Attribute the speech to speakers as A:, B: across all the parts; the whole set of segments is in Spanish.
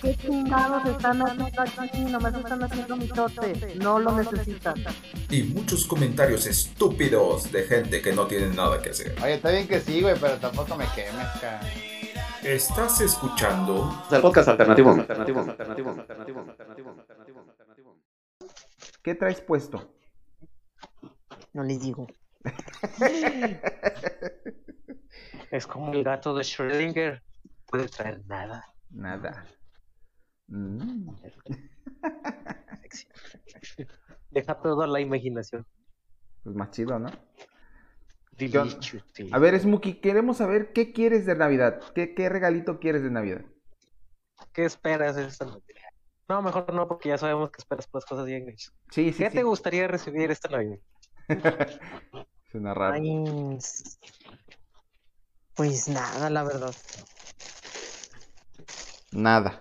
A: ¿Qué chingados están haciendo aquí? Nomás están haciendo mitote. No lo necesitan.
B: y muchos comentarios estúpidos de gente que no tiene nada que hacer.
C: Oye, está bien que sí, güey, pero tampoco me quemes, cara.
B: Estás escuchando
D: El podcast alternativo. Alternativo. Alternativo. Alternativo. Alternativo. Alternativo. Alternativo.
E: ¿Qué traes puesto?
A: No les digo.
F: Es como el gato de Schrödinger. Puede traer nada.
E: Nada. Mm.
F: Deja todo a la imaginación.
E: Pues más chido, ¿no?
F: Delicious.
E: A ver, Smokey, queremos saber qué quieres de Navidad. ¿Qué, qué regalito quieres de Navidad?
F: ¿Qué esperas esta Navidad? No, mejor no, porque ya sabemos que esperas puras cosas bien.
E: Sí, sí,
F: ¿Qué
E: sí.
F: te gustaría recibir esta Navidad?
E: Suena raro.
A: Ay, pues nada, la verdad.
E: Nada.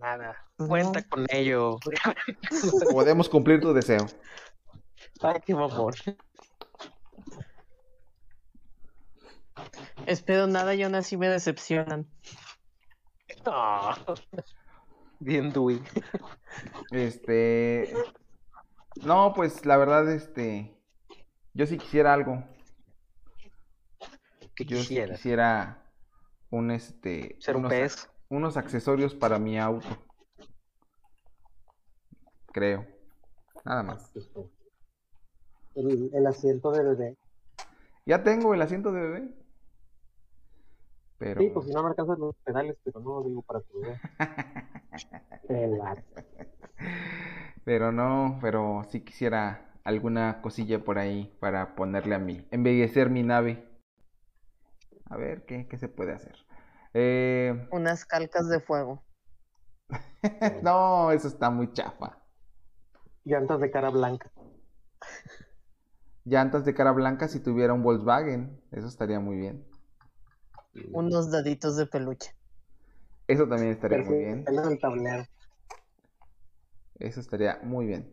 F: Nada.
A: No.
F: Cuenta con ello.
E: Podemos cumplir tu deseo.
F: Ay, qué mamón.
A: Espero nada y aún así me decepcionan.
F: Ah. Bien, Dewey.
E: Este. No, pues la verdad, este. Yo sí quisiera algo.
F: ¿Qué
E: Yo sí
F: quisieras?
E: quisiera un este.
F: ¿Ser un
E: unos,
F: pez?
E: Unos accesorios para mi auto. Creo. Nada más.
F: El, el asiento de bebé.
E: Ya tengo el asiento de bebé. Pero.
F: Sí, pues si no me alcanzan los pedales, pero no digo para tu bebé.
E: Pero no, pero sí quisiera alguna cosilla por ahí para ponerle a mí, embellecer mi nave. A ver, ¿qué, qué se puede hacer? Eh,
A: Unas calcas de fuego.
E: no, eso está muy chafa.
F: Llantas de cara blanca.
E: Llantas de cara blanca si tuviera un Volkswagen, eso estaría muy bien.
A: Unos daditos de peluche.
E: Eso también estaría muy bien.
F: El tablero.
E: Eso estaría muy bien.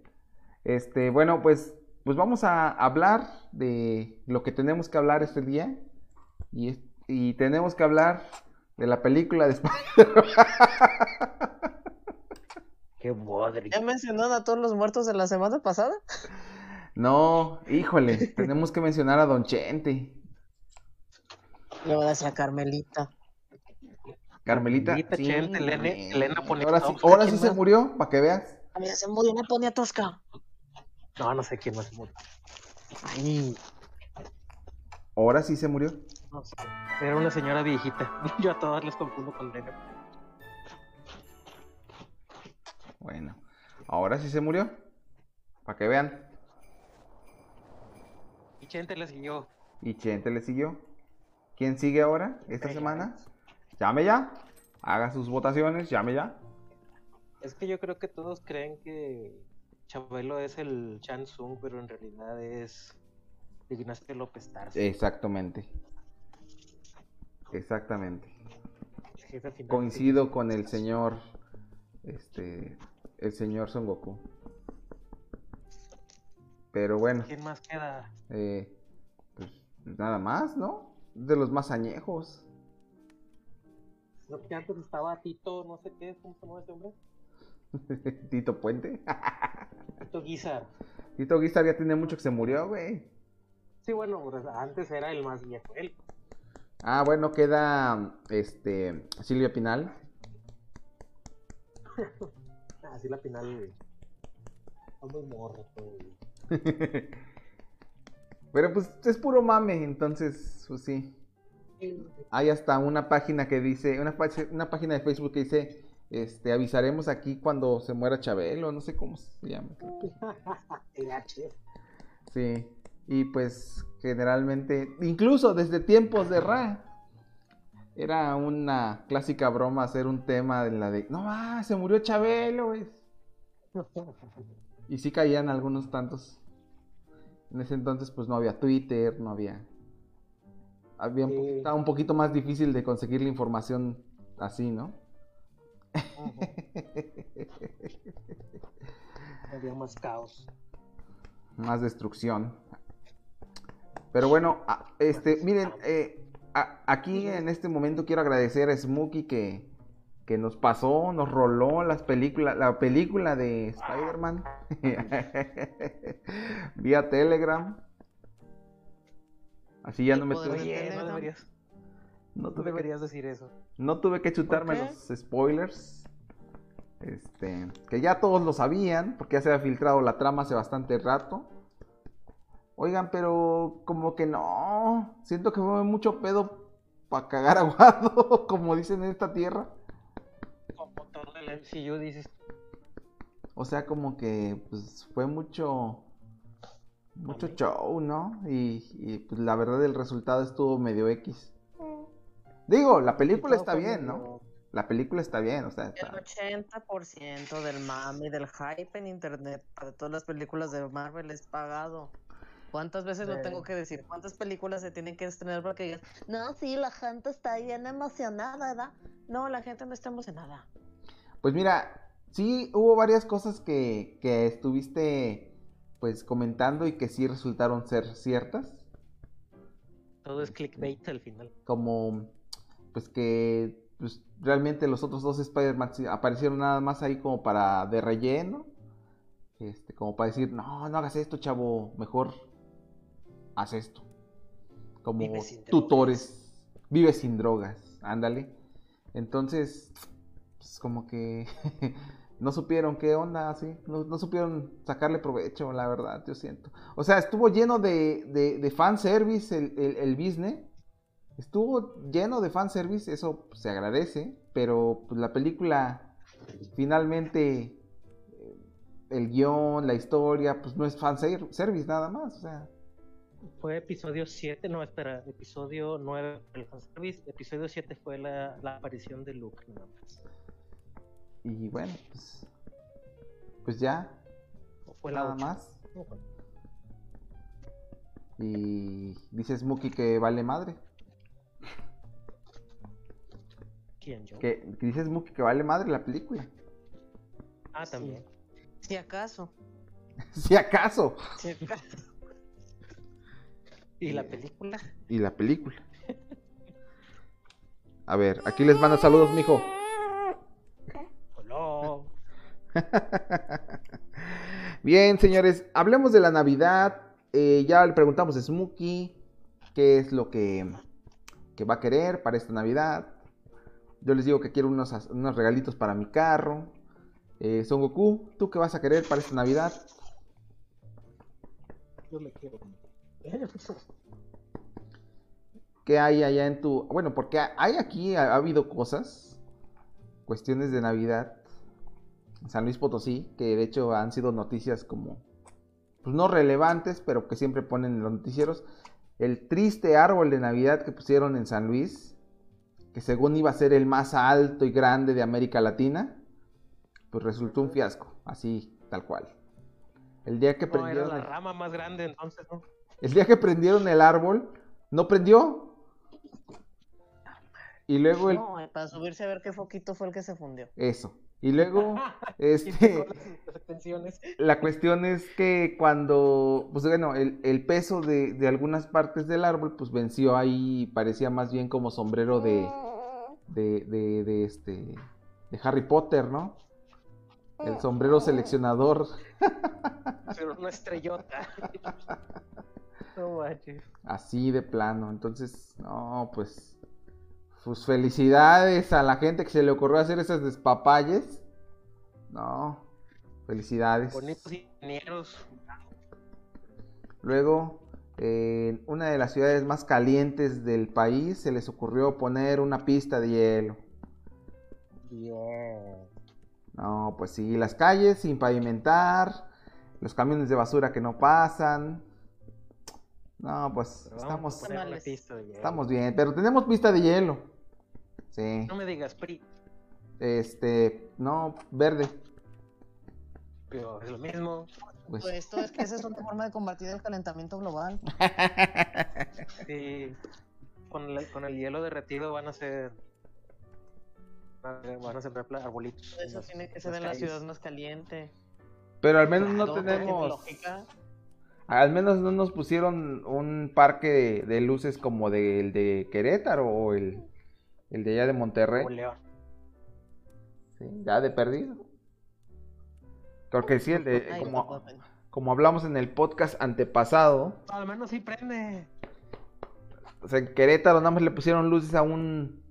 E: Este, bueno, pues, pues vamos a hablar de lo que tenemos que hablar este día. Y, y tenemos que hablar de la película de Spider-Man.
F: Qué bodri.
A: ¿Ya mencionaron a todos los muertos de la semana pasada?
E: No, híjole, tenemos que mencionar a Don Chente.
A: Le voy a decir a Carmelita.
E: Carmelita.
F: Carmelita, Chente, Elena- Elena
E: Ahora sí, ahora sí
F: ¿quién
E: se murió, para que veas.
A: A mí se murió una ponia tosca.
F: No, no sé quién más murió.
A: Ay,
E: Ahora sí se murió.
F: No sé. Era una señora viejita. Yo a todas les confundo con Elena.
E: Bueno, ahora sí se murió. Para que vean.
F: Y Chente le siguió.
E: Y Chente le siguió. ¿Quién sigue ahora, esta semana? Llame ya. Haga sus votaciones, llame ya.
F: Es que yo creo que todos creen que Chabelo es el Chan Sung, pero en realidad es Ignacio López Tarso.
E: Exactamente. Exactamente.
F: final.
E: Coincido con el señor. Este. El señor Son Goku. Pero bueno.
F: ¿Quién más queda?
E: eh, pues nada más, ¿no? De los más añejos.
F: No, que antes estaba Tito, no sé qué, ¿cómo se llama ese hombre?
E: Tito Puente.
F: Tito Guizar.
E: Tito Guizar ya tiene mucho que se murió, güey.
F: Sí, bueno, pues, antes era el más viejo, él.
E: Ah, bueno, queda este Silvia Pinal.
F: Está muy morro todo.
E: Pero pues es puro mame, entonces, pues sí. Hay hasta una página que dice, una, una página de Facebook que dice, este, avisaremos aquí cuando se muera Chabelo, no sé cómo se llama. Sí, y pues generalmente, incluso desde tiempos de Ra, era una clásica broma hacer un tema de la de, no más, se murió Chabelo, güey. Y sí caían algunos tantos. En ese entonces pues no había Twitter, no había había un
F: Sí.
E: po- estaba un poquito más difícil de conseguir la información así, ¿no?
F: Había más caos.
E: más destrucción. Pero bueno, este, miren, eh, a- aquí en este momento quiero agradecer a Smokey que, que nos pasó, nos roló las películas, la película de Spider-Man vía Telegram. Así ya no me tuve,
F: Oye, no deberías,
E: no que
F: decir eso.
E: No tuve que chutarme los spoilers. Este, que ya todos lo sabían, porque ya se había filtrado la trama hace bastante rato. Oigan, pero como que no. Siento que fue mucho pedo para cagar aguado, como dicen en esta tierra.
F: Como todo el MCU dices,
E: O sea, como que pues fue mucho mucho show, ¿no? Y, y, pues la verdad el resultado estuvo medio X. Digo, la película está bien, ¿no? La película está bien, o sea,
A: El
E: está-
A: 80% del mami, del hype en internet para todas las películas de Marvel es pagado. ¿Cuántas veces lo
F: Sí.
A: tengo que decir? ¿Cuántas películas se tienen que estrenar para que digas, no, sí, la gente está bien emocionada, ¿verdad? No, la gente no está emocionada.
E: Pues mira, sí hubo varias cosas que, que estuviste pues comentando y que sí resultaron ser ciertas.
F: Todo es clickbait al final.
E: Como pues que pues, realmente los otros dos Spider-Man aparecieron nada más ahí como para de relleno. Este, como para decir, no, no hagas esto, chavo, mejor haz esto. Como
F: Vive
E: tutores, vive sin drogas, ándale. Entonces, pues como que no supieron qué onda, así, no, no supieron sacarle provecho, la verdad, yo siento. O sea, estuvo lleno de, de, de fanservice el, el, el business, estuvo lleno de fanservice, eso pues, se agradece, pero pues, la película finalmente, eh, el guion, la historia, pues no es fanservice nada más, o sea,
F: Fue episodio 7, no, espera, episodio 9 el fanservice, episodio 7 fue la, la aparición de Luke, nada más.
E: y bueno, pues, pues ya,
F: O fue la
E: nada
F: ocho.
E: más. Y dice Smokey que vale madre.
F: ¿Quién yo?
E: Que, que dice Smokey que vale madre la película.
F: Ah, también.
A: Si acaso.
E: si acaso.
A: Si acaso.
F: ¿Y la película?
E: Y la película. A ver, aquí les mando saludos, mijo.
F: Hola.
E: Bien, señores, hablemos de la Navidad. Eh, ya le preguntamos a Smokey qué es lo que, que va a querer para esta Navidad. Yo les digo que quiero unos, unos regalitos para mi carro. Eh, Son Goku, ¿tú qué vas a querer para esta Navidad?
F: Yo me quiero.
E: ¿Qué hay allá en tu... Bueno, porque ha- hay aquí, ha, ha habido cosas, cuestiones de Navidad en San Luis Potosí, que de hecho han sido noticias como, pues no relevantes, pero que siempre ponen en los noticieros. El triste árbol de Navidad que pusieron en San Luis, que según iba a ser el más alto y grande de América Latina, pues resultó un fiasco, así, tal cual. El día que
F: No, era
E: prendieron...
F: la
E: el-
F: rama más grande entonces, ¿no?
E: El día que prendieron el árbol, no prendió. Y luego el...
A: No, eh, para subirse a ver qué foquito fue el que se fundió.
E: Eso. Y luego, este, la cuestión es que cuando, pues bueno, el, el peso de, de algunas partes del árbol, pues venció ahí, parecía más bien como sombrero de, de, de, de este, de Harry Potter, ¿no? El sombrero seleccionador,
F: Pero una estrellota. No manches.
E: así de plano. Entonces, no, pues, pues felicidades a la gente que se le ocurrió hacer esas despapalles. No, felicidades.
F: Bonitos ingenieros.
E: Luego, en una de las ciudades más calientes del país, se les ocurrió poner una pista de hielo. No, pues sí, las calles sin pavimentar, los camiones de basura que no pasan. No, pues
F: Pero
E: estamos, estamos bien, pero tenemos pista de hielo. Sí,
F: No me digas PRI,
E: este, no, verde.
F: pero es lo mismo.
E: Pues,
A: Pues esto es que esa es una forma de combatir el calentamiento global.
F: Sí. con, la- con el hielo derretido van a ser. Van a sembrar arbolitos.
A: Eso tiene que ser en la ciudad más caliente.
E: Pero al menos no tenemos.
A: lógica.
E: Al menos no nos pusieron un parque de, de luces como del de Querétaro o el, el de allá de Monterrey.
F: O León.
E: Sí, ya de perdido. Porque sí, el de,
A: Ay,
E: como, como hablamos en el podcast antepasado,
F: Al menos sí prende.
E: o sea, en Querétaro nada más le pusieron luces a un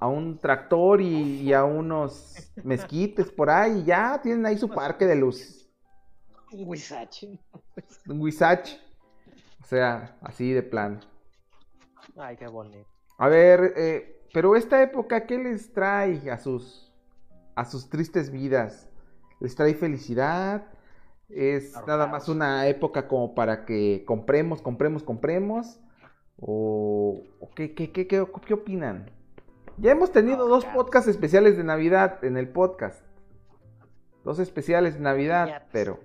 E: a un tractor y, y a unos mezquites por ahí y ya tienen ahí su parque de luces.
F: Un Huizache.
E: Un Huizach. O sea, así de plano.
F: Ay, qué bonito.
E: A ver, eh, pero esta época, ¿qué les trae a sus, a sus tristes vidas? ¿Les trae felicidad? ¿Es
F: Claro,
E: nada más una época como para que compremos, compremos, compremos? ¿O, o qué, qué, qué, qué, qué opinan? Ya hemos tenido
F: No,
E: dos
F: claro.
E: podcasts especiales de Navidad en el podcast. Dos especiales de Navidad,
A: Ya,
E: pero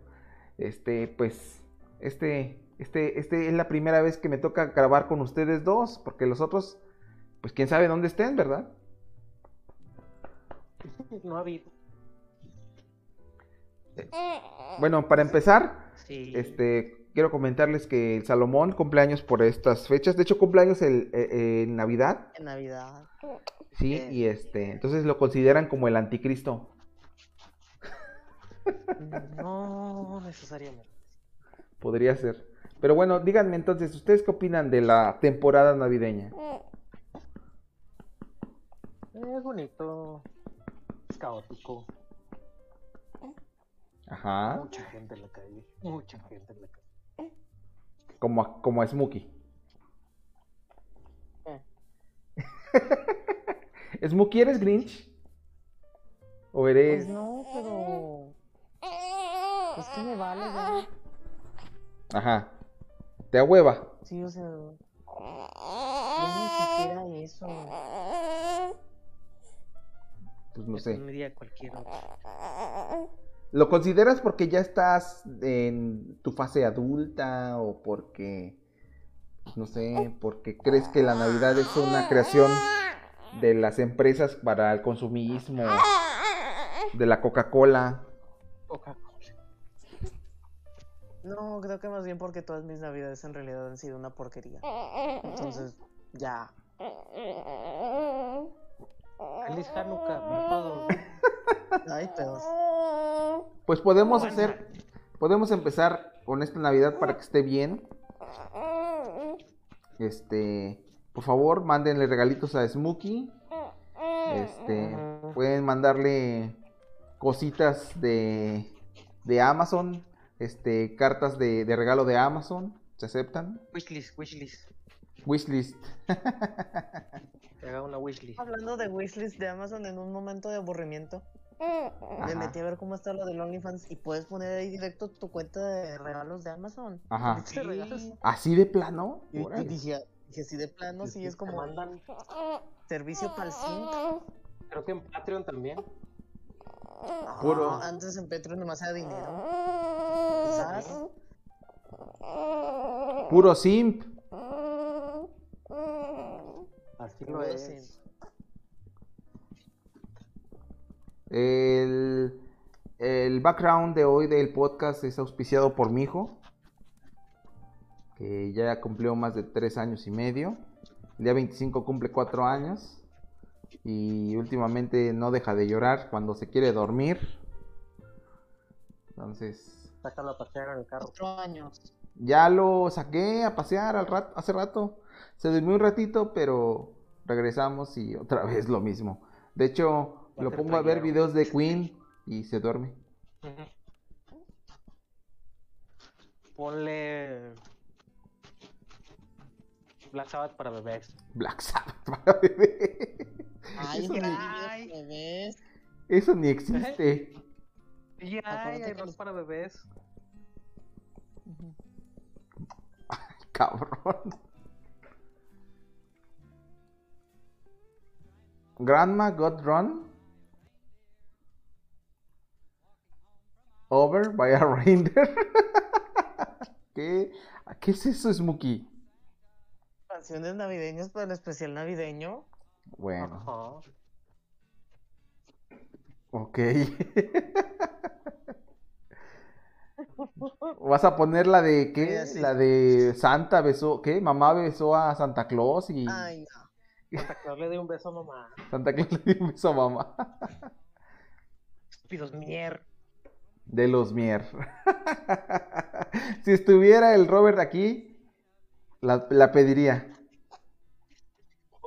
E: este, pues, este, este, este es la primera vez que me toca grabar con ustedes dos, porque los otros, pues quién sabe dónde estén, ¿verdad?
F: No ha habido.
E: Bueno, para empezar,
F: Sí.
E: este, quiero comentarles que el Salomón cumpleaños por estas fechas. De hecho, cumpleaños el, eh, eh, en Navidad,
A: En Navidad.
E: sí,
A: Eh.
E: y este, entonces lo consideran como el anticristo.
F: No necesariamente.
E: Podría ser. Pero bueno, díganme entonces, ¿ustedes qué opinan de la temporada navideña?
F: Es bonito. Es caótico.
E: Ajá,
F: Mucha gente en la calle. Mucha gente en la calle.
E: como, a- como a Smokey. ¿Smokey eres Grinch? ¿O eres...?
A: Pues no, pero. Es que me vale ya.
E: Ajá. ¿Te ahueva?
A: Sí, o sea. Yo ni siquiera eso.
E: Pues no
F: Me
E: sé.
F: pondría cualquier otro.
E: ¿Lo consideras porque ya estás en tu fase adulta o porque, pues, no sé, porque crees que la Navidad es una creación de las empresas para el consumismo, de la Coca-Cola?
F: Coca-Cola.
A: No, creo que más bien porque todas mis navidades en realidad han sido una porquería. Entonces, ya.
F: Feliz Hanukkah para todos.
A: Ay, pedos.
E: Pues podemos hacer, podemos empezar con esta Navidad para que esté bien. Este, por favor, mándenle regalitos a Smokey. Este, pueden mandarle cositas de, de Amazon, este, cartas de, de regalo de Amazon, ¿se aceptan?
F: Wishlist, wishlist.
E: Wishlist.
F: Haga una wishlist.
A: Hablando de wishlist de Amazon en un momento de aburrimiento, me
E: Ajá.
A: metí a ver cómo está lo del OnlyFans y puedes poner ahí directo tu cuenta de regalos de Amazon.
E: Ajá.
A: Y te regalas.
E: ¿Así de plano?
A: Y, dije, dije, sí, de plano, sí, es como
F: mandan.
A: servicio para el simp.
F: Creo que en Patreon también.
E: Puro.
A: No, antes en Petro nomás era dinero. Quizás.
E: Puro simp.
F: Así lo es.
A: simp.
E: El, el background de hoy del podcast es auspiciado por mi hijo, que ya cumplió más de tres años y medio. El día 25 cumple cuatro años y últimamente no deja de llorar cuando se quiere dormir. Entonces,
F: Sácalo a pasear en el carro.
A: Cuatro años.
E: ya lo saqué a pasear al rato, hace rato. Se durmió un ratito, pero regresamos y otra vez lo mismo. De hecho,
F: Va
E: lo pongo a ver videos de Queen y se duerme.
F: Ponle. Black Sabbath para bebés.
E: Black Sabbath para bebé.
A: Ay,
E: Eso ni-
A: bebés.
E: Eso ni existe.
F: Y hay, hay rock para bebés.
E: Cabrón. Grandma got run over by a reindeer. ¿Qué? ¿Qué es eso, Smokey?
A: canciones navideñas para el especial navideño.
E: Bueno,
F: Ajá.
E: ok. ¿Vas a poner la de
A: Sí,
E: qué? La de Santa besó, ¿qué? Mamá besó a Santa Claus y
A: Ay, no.
F: Santa Claus le dio un beso a mamá.
E: Santa Claus le dio un beso a mamá.
F: Estúpidos mier.
E: De los Mier. Si estuviera el Robert aquí, la, la pediría.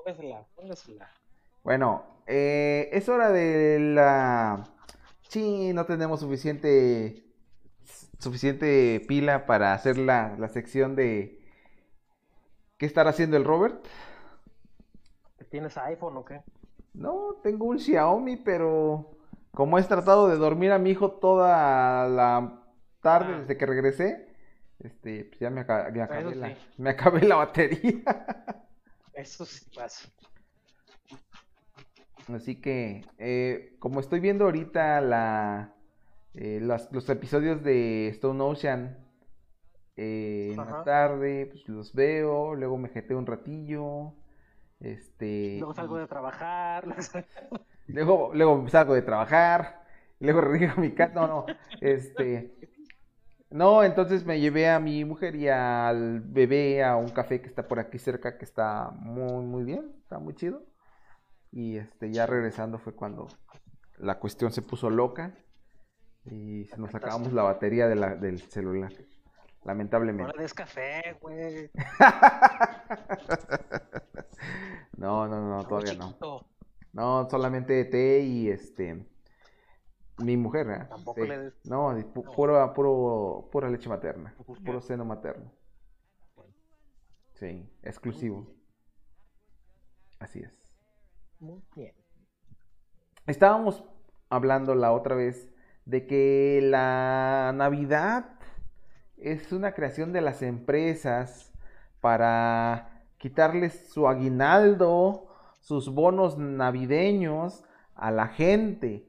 F: Póngasela, póngasela.
E: Bueno, eh, es hora de la... Sí, no tenemos suficiente suficiente pila para hacer la, la sección de... ¿Qué estará haciendo el Robert?
F: ¿Tienes iPhone o qué?
E: No, tengo un Xiaomi, pero como he tratado de dormir a mi hijo toda la tarde
F: Ah.
E: desde que regresé, este, pues ya me, aca- me acabé,
F: Eso
E: la,
F: sí.
E: me acabé la batería.
F: Eso sí pasa.
E: Así que, eh, como estoy viendo ahorita la, eh, las- los episodios de Stone Ocean eh, en la tarde, pues los veo, luego me jeteo un ratillo, este,
F: Luego salgo de trabajar.
E: luego, luego salgo de trabajar, luego regreso a mi casa, no, no, este, no, entonces me llevé a mi mujer y al bebé a un café que está por aquí cerca, que está muy, muy bien, está muy chido. Y este, ya regresando fue cuando la cuestión se puso loca y se nos acabamos la batería de la- del celular,
F: No
E: lamentablemente.
F: le des café, güey.
E: No, no, no, todavía no. No, solamente té y este. Mi mujer, ¿eh?
F: Tampoco le des-
E: No, pu- pura, puro, pura leche materna. Puro seno materno. Sí, exclusivo. Así es.
F: Muy bien.
E: Estábamos hablando la otra vez de que la Navidad es una creación de las empresas para quitarles su aguinaldo, sus bonos navideños a la gente.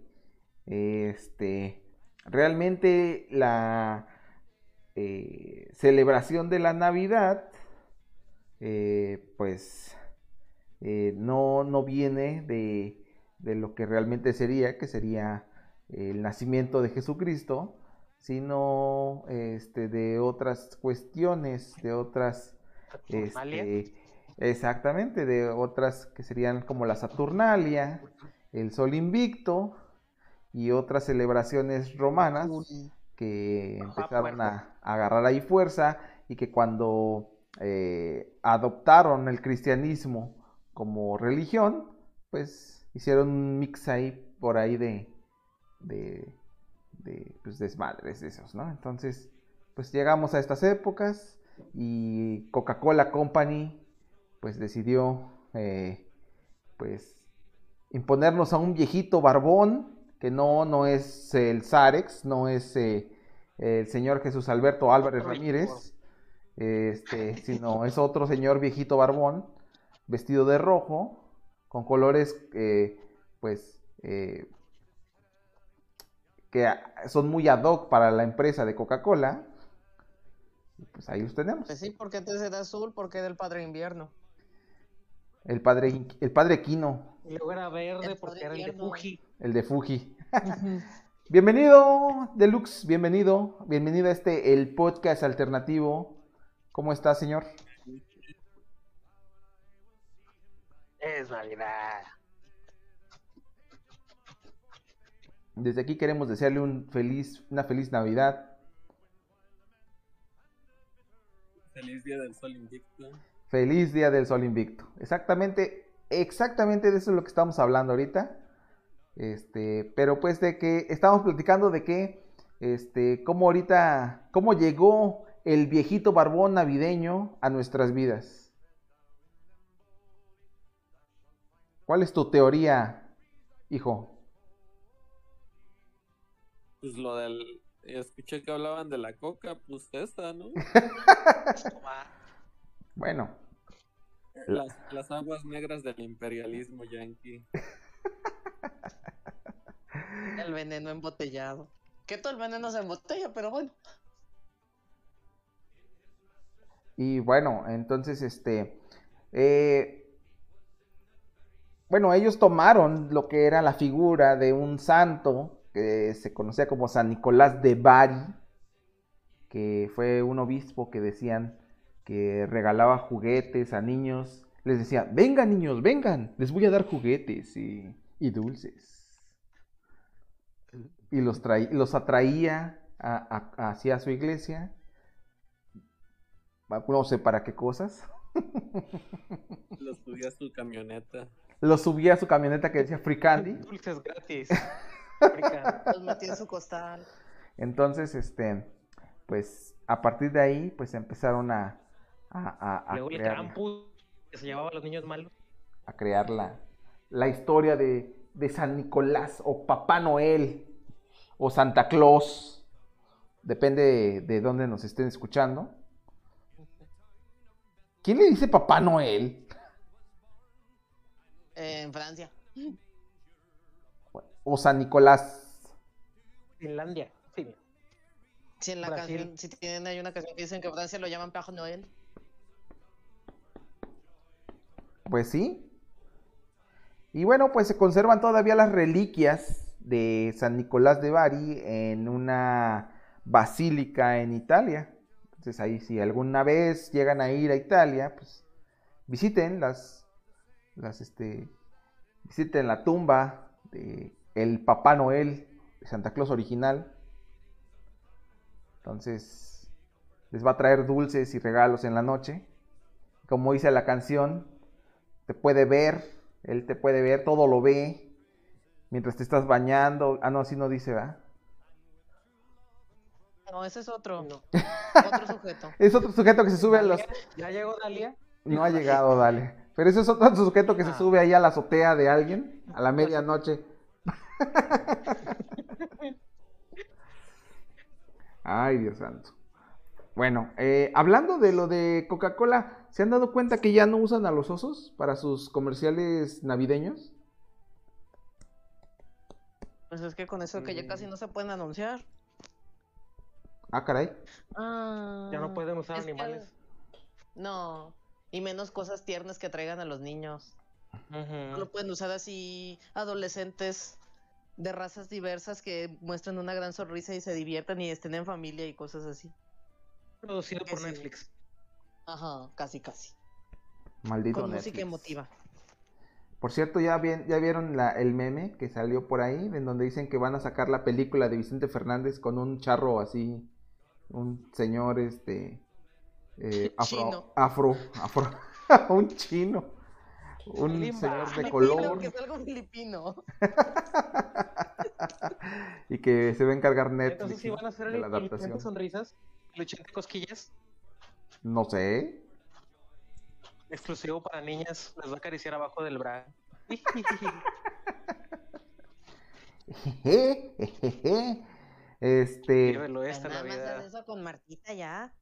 E: Este, realmente la eh, celebración de la Navidad, eh, pues eh, no, no viene de, de lo que realmente sería, que sería el nacimiento de Jesucristo, sino este, de otras cuestiones, de otras, este, exactamente, de otras que serían como la Saturnalia, el Sol Invicto y otras celebraciones romanas que empezaron a, a agarrar ahí fuerza y que cuando eh, adoptaron el cristianismo como religión, pues hicieron un mix ahí por ahí de, de, de pues, desmadres de esos, ¿no? Entonces, pues llegamos a estas épocas y Coca-Cola Company pues decidió eh, pues imponernos a un viejito barbón que no, no es el Zarex, no es eh, el señor Jesús Alberto Álvarez Ramírez, este, sino es otro señor viejito barbón, vestido de rojo, con colores, eh, pues, eh, que son muy ad hoc para la empresa de Coca-Cola. Pues ahí los tenemos.
A: Pues sí, porque antes era azul, porque era el padre invierno.
E: El padre, el padre Quino,
F: Y luego era verde
A: El
F: porque era el de. Fuji.
E: el de Fuji. Bienvenido, Deluxe, bienvenido, bienvenido a este, el podcast alternativo. ¿Cómo está, señor?
F: Es Navidad.
E: Desde aquí queremos desearle un feliz, una feliz Navidad,
G: Feliz Día del Sol Invicto.
E: Feliz Día del Sol Invicto. Exactamente, exactamente de eso es lo que estamos hablando ahorita. Este, pero pues de que estamos platicando de que, este, cómo ahorita, cómo llegó el viejito barbón navideño a nuestras vidas. ¿Cuál es tu teoría, hijo?
G: Pues lo del. Escuché que hablaban de la coca, pues esta, ¿no?
E: Bueno, La-
G: Las, las aguas negras del imperialismo yanqui.
A: El veneno embotellado. Que todo el veneno se embotella, pero bueno.
E: Y bueno, entonces, este, Eh, bueno, ellos tomaron lo que era la figura de un santo que se conocía como San Nicolás de Bari, que fue un obispo que decían que regalaba juguetes a niños. Les decía, vengan niños, vengan, les voy a dar juguetes y, y dulces. Y los, traí- los atraía a- a- hacia su iglesia. No sé para qué cosas.
G: Lo subí a su camioneta.
E: Los subía a su camioneta que decía Free Candy.
F: Dulces gratis.
A: Los metió en su costal.
E: Entonces, este, pues a partir de ahí, pues empezaron a, a, a- a
F: Luego el que se llevaba a los niños malos.
E: a crear la, la historia de, de San Nicolás o Papá Noel o Santa Claus. Depende de, de dónde nos estén escuchando. ¿Quién le dice Papá Noel?
A: Eh, en Francia.
E: O San Nicolás.
F: Finlandia. Sí.
A: Si en la
F: Brasil.
A: canción, si tienen ahí una canción que dicen que en Francia lo llaman Père Noel.
E: Pues sí. Y bueno, pues se conservan todavía las reliquias de San Nicolás de Bari en una basílica en Italia. Entonces ahí si alguna vez llegan a ir a Italia, pues visiten las, las este, visiten la tumba de el Papá Noel de Santa Claus original. Entonces les va a traer dulces y regalos en la noche. Como dice la canción, te puede ver, él te puede ver, todo lo ve. Mientras te estás bañando. Ah, no, así no dice, ¿verdad?
A: No, ese es otro.
F: No.
A: Otro sujeto.
E: Es otro sujeto que se sube a los...
F: ¿Ya llegó Dalia?
E: No ha llegado, dale. Pero ese es otro sujeto que se
F: Ah.
E: sube ahí a la azotea de alguien a la medianoche. Ay, Dios santo. Bueno, eh, hablando de lo de Coca-Cola, ¿se han dado cuenta que ya no usan a los osos para sus comerciales navideños?
A: Pues es que con eso que ya casi no se pueden anunciar.
E: Ah, caray.
A: Ah,
F: Ya no pueden usar
A: que-
F: animales.
A: No. Y menos cosas tiernas que traigan a los niños. No lo pueden usar así adolescentes de razas diversas que muestren una gran sonrisa y se diviertan y estén en familia y cosas así.
F: Producido por
A: sí.
F: Netflix.
A: Ajá, casi, casi.
E: Maldito
A: Con
E: Netflix.
A: música emotiva.
E: Por cierto, ¿ya, vi- ya vieron la- el meme que salió por ahí? En donde dicen que van a sacar la película de Vicente Fernández con un charro así. Un señor, este. eh, afro,
A: Chino.
E: afro. Afro. un chino. Un
F: Limba.
E: señor de color.
A: Que es algo filipino.
E: Y que se va a encargar
F: Entonces,
E: Netflix
F: si van a hacer
E: de
F: el,
E: la adaptación.
F: Sonrisas, el cosquillas,
E: No sé.
F: exclusivo para niñas, les va a acariciar abajo del bra.
E: Este.
F: Llévelo esta
A: Nada más haz eso con Martita ya.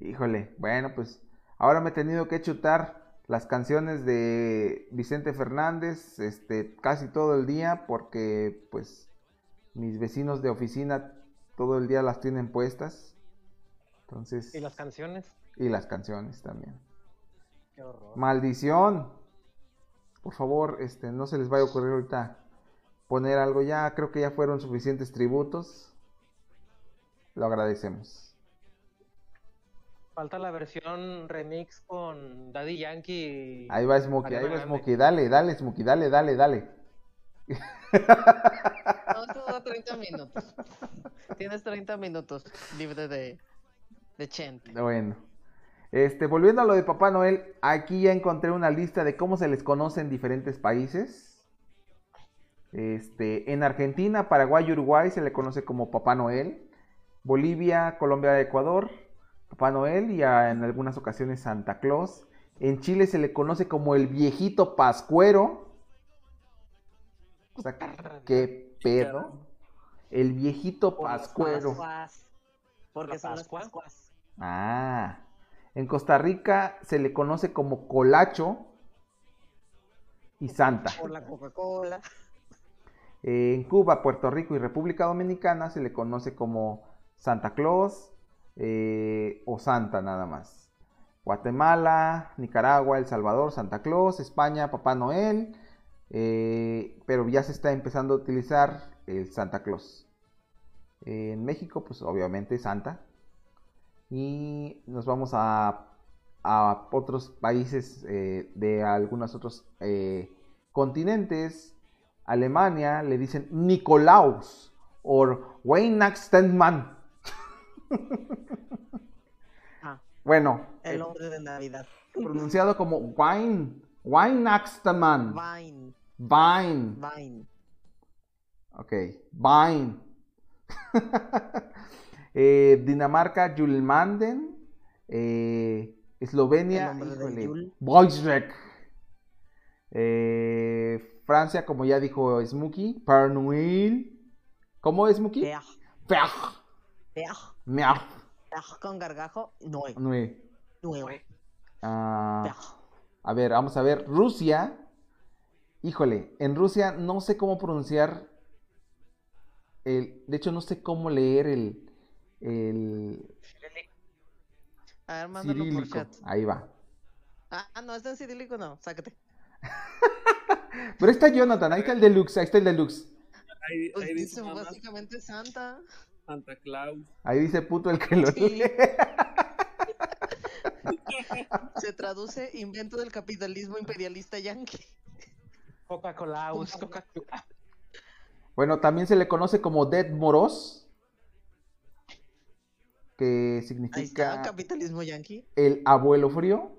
E: Híjole, bueno, pues ahora me he tenido que chutar las canciones de Vicente Fernández, este, casi todo el día, porque pues mis vecinos de oficina todo el día las tienen puestas. Entonces,
F: ¿Y las canciones?
E: y las canciones también.
F: Qué horror.
E: Maldición. Por favor, este, no se les vaya a ocurrir ahorita poner algo ya. Creo que ya fueron suficientes tributos. Lo agradecemos.
F: Falta la versión remix con Daddy Yankee. y
E: Ahí va Smokey, ahí va
F: Grande.
E: Smokey. Dale, dale, Smokey, dale, dale, dale.
A: No, esto dura 30 minutos. Tienes 30 minutos libre de, de Chente.
E: Bueno. Este, volviendo a lo de Papá Noel, aquí ya encontré una lista de cómo se les conoce en diferentes países. Este, en Argentina, Paraguay y Uruguay se le conoce como Papá Noel. Bolivia, Colombia, Ecuador, Papá Noel y a- en algunas ocasiones Santa Claus. En Chile se le conoce como el viejito pascuero. O sea, qué pedo. El viejito pascuero.
A: Porque
F: ¿La
A: son las
F: Pascua?
A: Pascuas.
E: Ah, en Costa Rica se le conoce como colacho y santa.
A: Coca-Cola.
E: En Cuba, Puerto Rico y República Dominicana se le conoce como Santa Claus eh, o Santa nada más. Guatemala, Nicaragua, El Salvador, Santa Claus, España, Papá Noel, eh, pero ya se está empezando a utilizar el Santa Claus. En México, pues obviamente Santa. Y nos vamos a, a otros países eh, de algunos otros eh, continentes. Alemania le dicen Nikolaus o Weihnachtsmann.
A: Ah.
E: Bueno,
A: El hombre de Navidad.
E: pronunciado como Wein, Weihnachtsmann.
A: Vine.
E: Vine.
A: Vine.
E: Ok, Vine. Eh, Dinamarca, Julmanden. Eh, Eslovenia, híjole. Wojciech. Eh, Francia, como ya dijo Smokey, Père Noël. ¿Cómo es Smokey?
A: Peaj.
E: Peaj.
A: Peaj.
E: Meaj.
A: Peaj con gargajo. Noé.
E: Noé.
A: Noé.
E: Ah, a ver, vamos a ver. Rusia. Híjole, en Rusia no sé cómo pronunciar. El, de hecho, no sé cómo leer el, el
A: A ver, mándalo por
E: cirílico.
A: chat.
E: Ahí va.
A: Ah, no, está en cirílico, no. Sácate.
E: Pero está Jonathan, ahí está el deluxe, ahí está el deluxe.
G: Ahí,
A: Pues
G: ahí
A: dice básicamente Santa.
G: Santa Claus.
E: Ahí dice puto el que lo
A: Sí.
E: lee.
A: Se traduce invento del capitalismo imperialista yanqui.
F: Coca-Cola, Coca-Cola.
E: Bueno, también se le conoce como Dead Moros. Que
A: Ahí está,
E: significa
A: capitalismo yanqui.
E: el abuelo frío.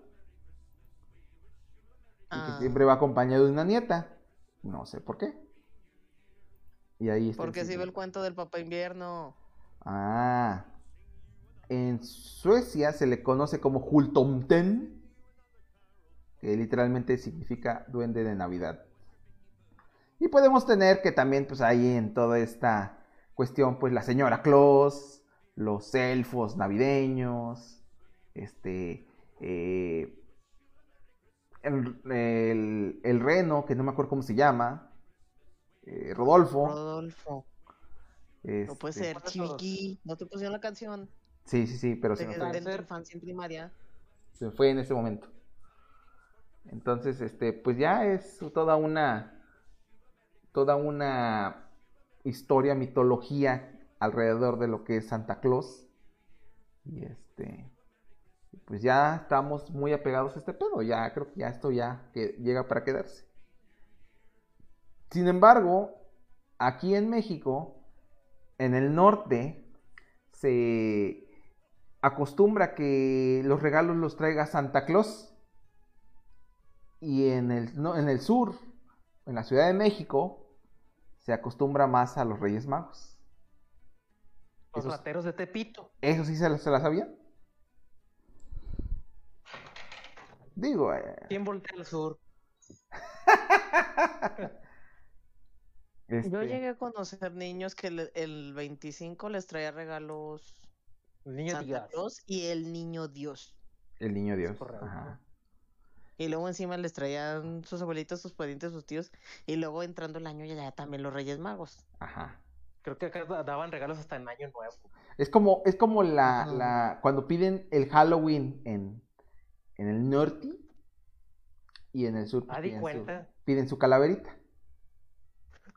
E: Y que
A: Ah,
E: siempre va acompañado de una nieta. No sé por qué. Y ahí está. el
A: porque si ve
E: símbolo.
A: el cuento del papá invierno.
E: Ah. En Suecia se le conoce como Hultomten, que literalmente significa duende de Navidad. Y podemos tener que también, pues ahí en toda esta cuestión, pues la señora Claus, los elfos navideños, este, eh, el, el- el reno, que no me acuerdo cómo se llama, eh, Rodolfo.
A: Rodolfo. No puede
E: este,
A: ser, Chiviqui. No te pusieron la canción.
E: Sí, sí, sí, pero se me fue.
A: de infancia en primaria.
E: Se me fue en ese momento. Entonces, este, pues ya es toda una. Toda una historia, mitología alrededor de lo que es Santa Claus. Y este. Pues ya estamos muy apegados a este pedo. Ya creo que ya esto ya que llega para quedarse. Sin embargo, aquí en México, en el norte, se acostumbra que los regalos los traiga Santa Claus. Y en el, no, en el sur, en la Ciudad de México, se acostumbra más a los Reyes Magos.
F: Los
E: Esos-
F: rateros de Tepito.
E: ¿Eso sí se la, se la sabían? Digo, eh,
F: ¿Quién voltea al sur?
A: Yo
E: este,
A: llegué a conocer niños que le- el 25 les traía regalos
F: El niño
A: Santa
F: Dios.
A: Y el niño Dios.
E: el niño Dios.
F: correcto.
E: ajá.
A: Y luego encima les traían sus abuelitos, sus parientes, sus tíos. Y luego entrando el año ya, ya también los Reyes Magos.
E: Ajá.
F: Creo que acá da- daban regalos hasta en Año Nuevo.
E: Es como, es como la, la- cuando piden el Halloween en, en el norte y en el sur pues,
F: Ah, di
E: piden, su,
F: cuenta.
E: piden su calaverita.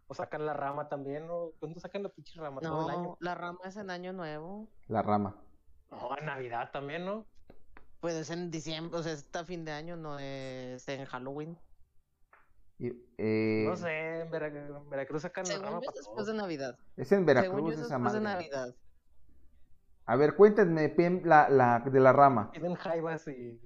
F: O sacan la rama también, ¿no? ¿Cuándo sacan la pinche rama? Todo el año.
A: No, la rama es en Año Nuevo.
E: La rama.
F: No, en Navidad también, ¿no?
A: Pues es en diciembre, o sea, está fin de año, no es en Halloween.
E: Y, eh,
F: No sé, en, Vera- en Veracruz sacan la rama
A: es después de. Navidad.
E: Es en
A: Según yo
E: Veracruz
A: es
E: esa
A: después de
E: madre.
A: Navidad.
E: A ver, cuéntenme Pim, la, la de la rama.
F: Piden jaivas y...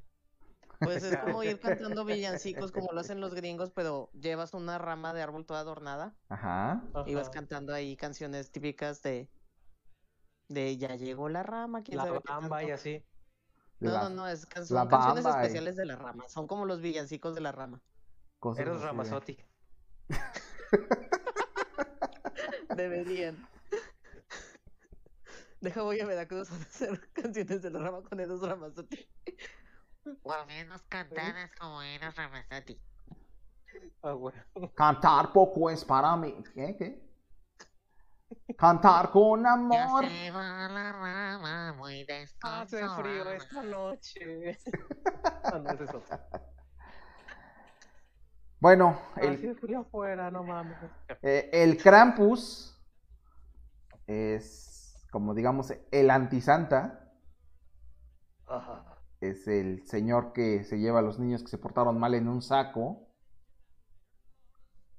A: Pues es como ir cantando villancicos como lo hacen los gringos, pero llevas una rama de árbol toda adornada
E: Ajá.
A: y vas cantando ahí canciones típicas de de ya llegó la rama, quién
F: La
A: sabe
F: bamba y así.
A: No,
E: La-
A: no, no, es can-
E: la
A: son canciones
E: bamba
A: especiales de la rama, son como los villancicos de la rama.
E: Cosas de-
F: Ramazotti.
A: Deberían. Deja voy a Veracruz a hacer canciones de la rama con esos Ramazotti. O al menos cantadas como eres Ramazotti.
F: Ah.
E: Cantar poco es para mí. ¿Qué? ¿Qué? Cantar con amor.
F: Hace frío esta noche. Ah, no, es otro.
E: Bueno, el,
F: frío afuera, no mames.
E: eh, el Krampus es, como digamos, el antisanta.
F: Ajá.
E: Es el señor que se lleva a los niños que se portaron mal en un saco.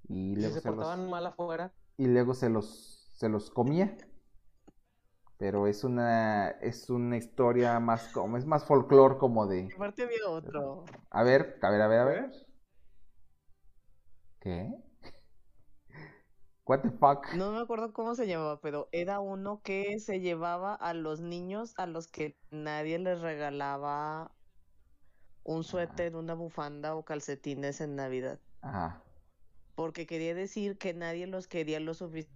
E: Y luego
F: se
E: se los,
F: portaban mal afuera.
E: y luego se los, se los comía. Pero es una, es una historia más como, es más folclore como de,
A: Aparte había otro.
E: a ver, a ver, a ver, a ver. ¿Qué? What the fuck?
A: No me acuerdo cómo se llamaba, pero era uno que se llevaba a los niños a los que nadie les regalaba un suéter, una bufanda o calcetines en Navidad.
E: Ajá,
A: Porque quería decir que nadie los quería lo suficiente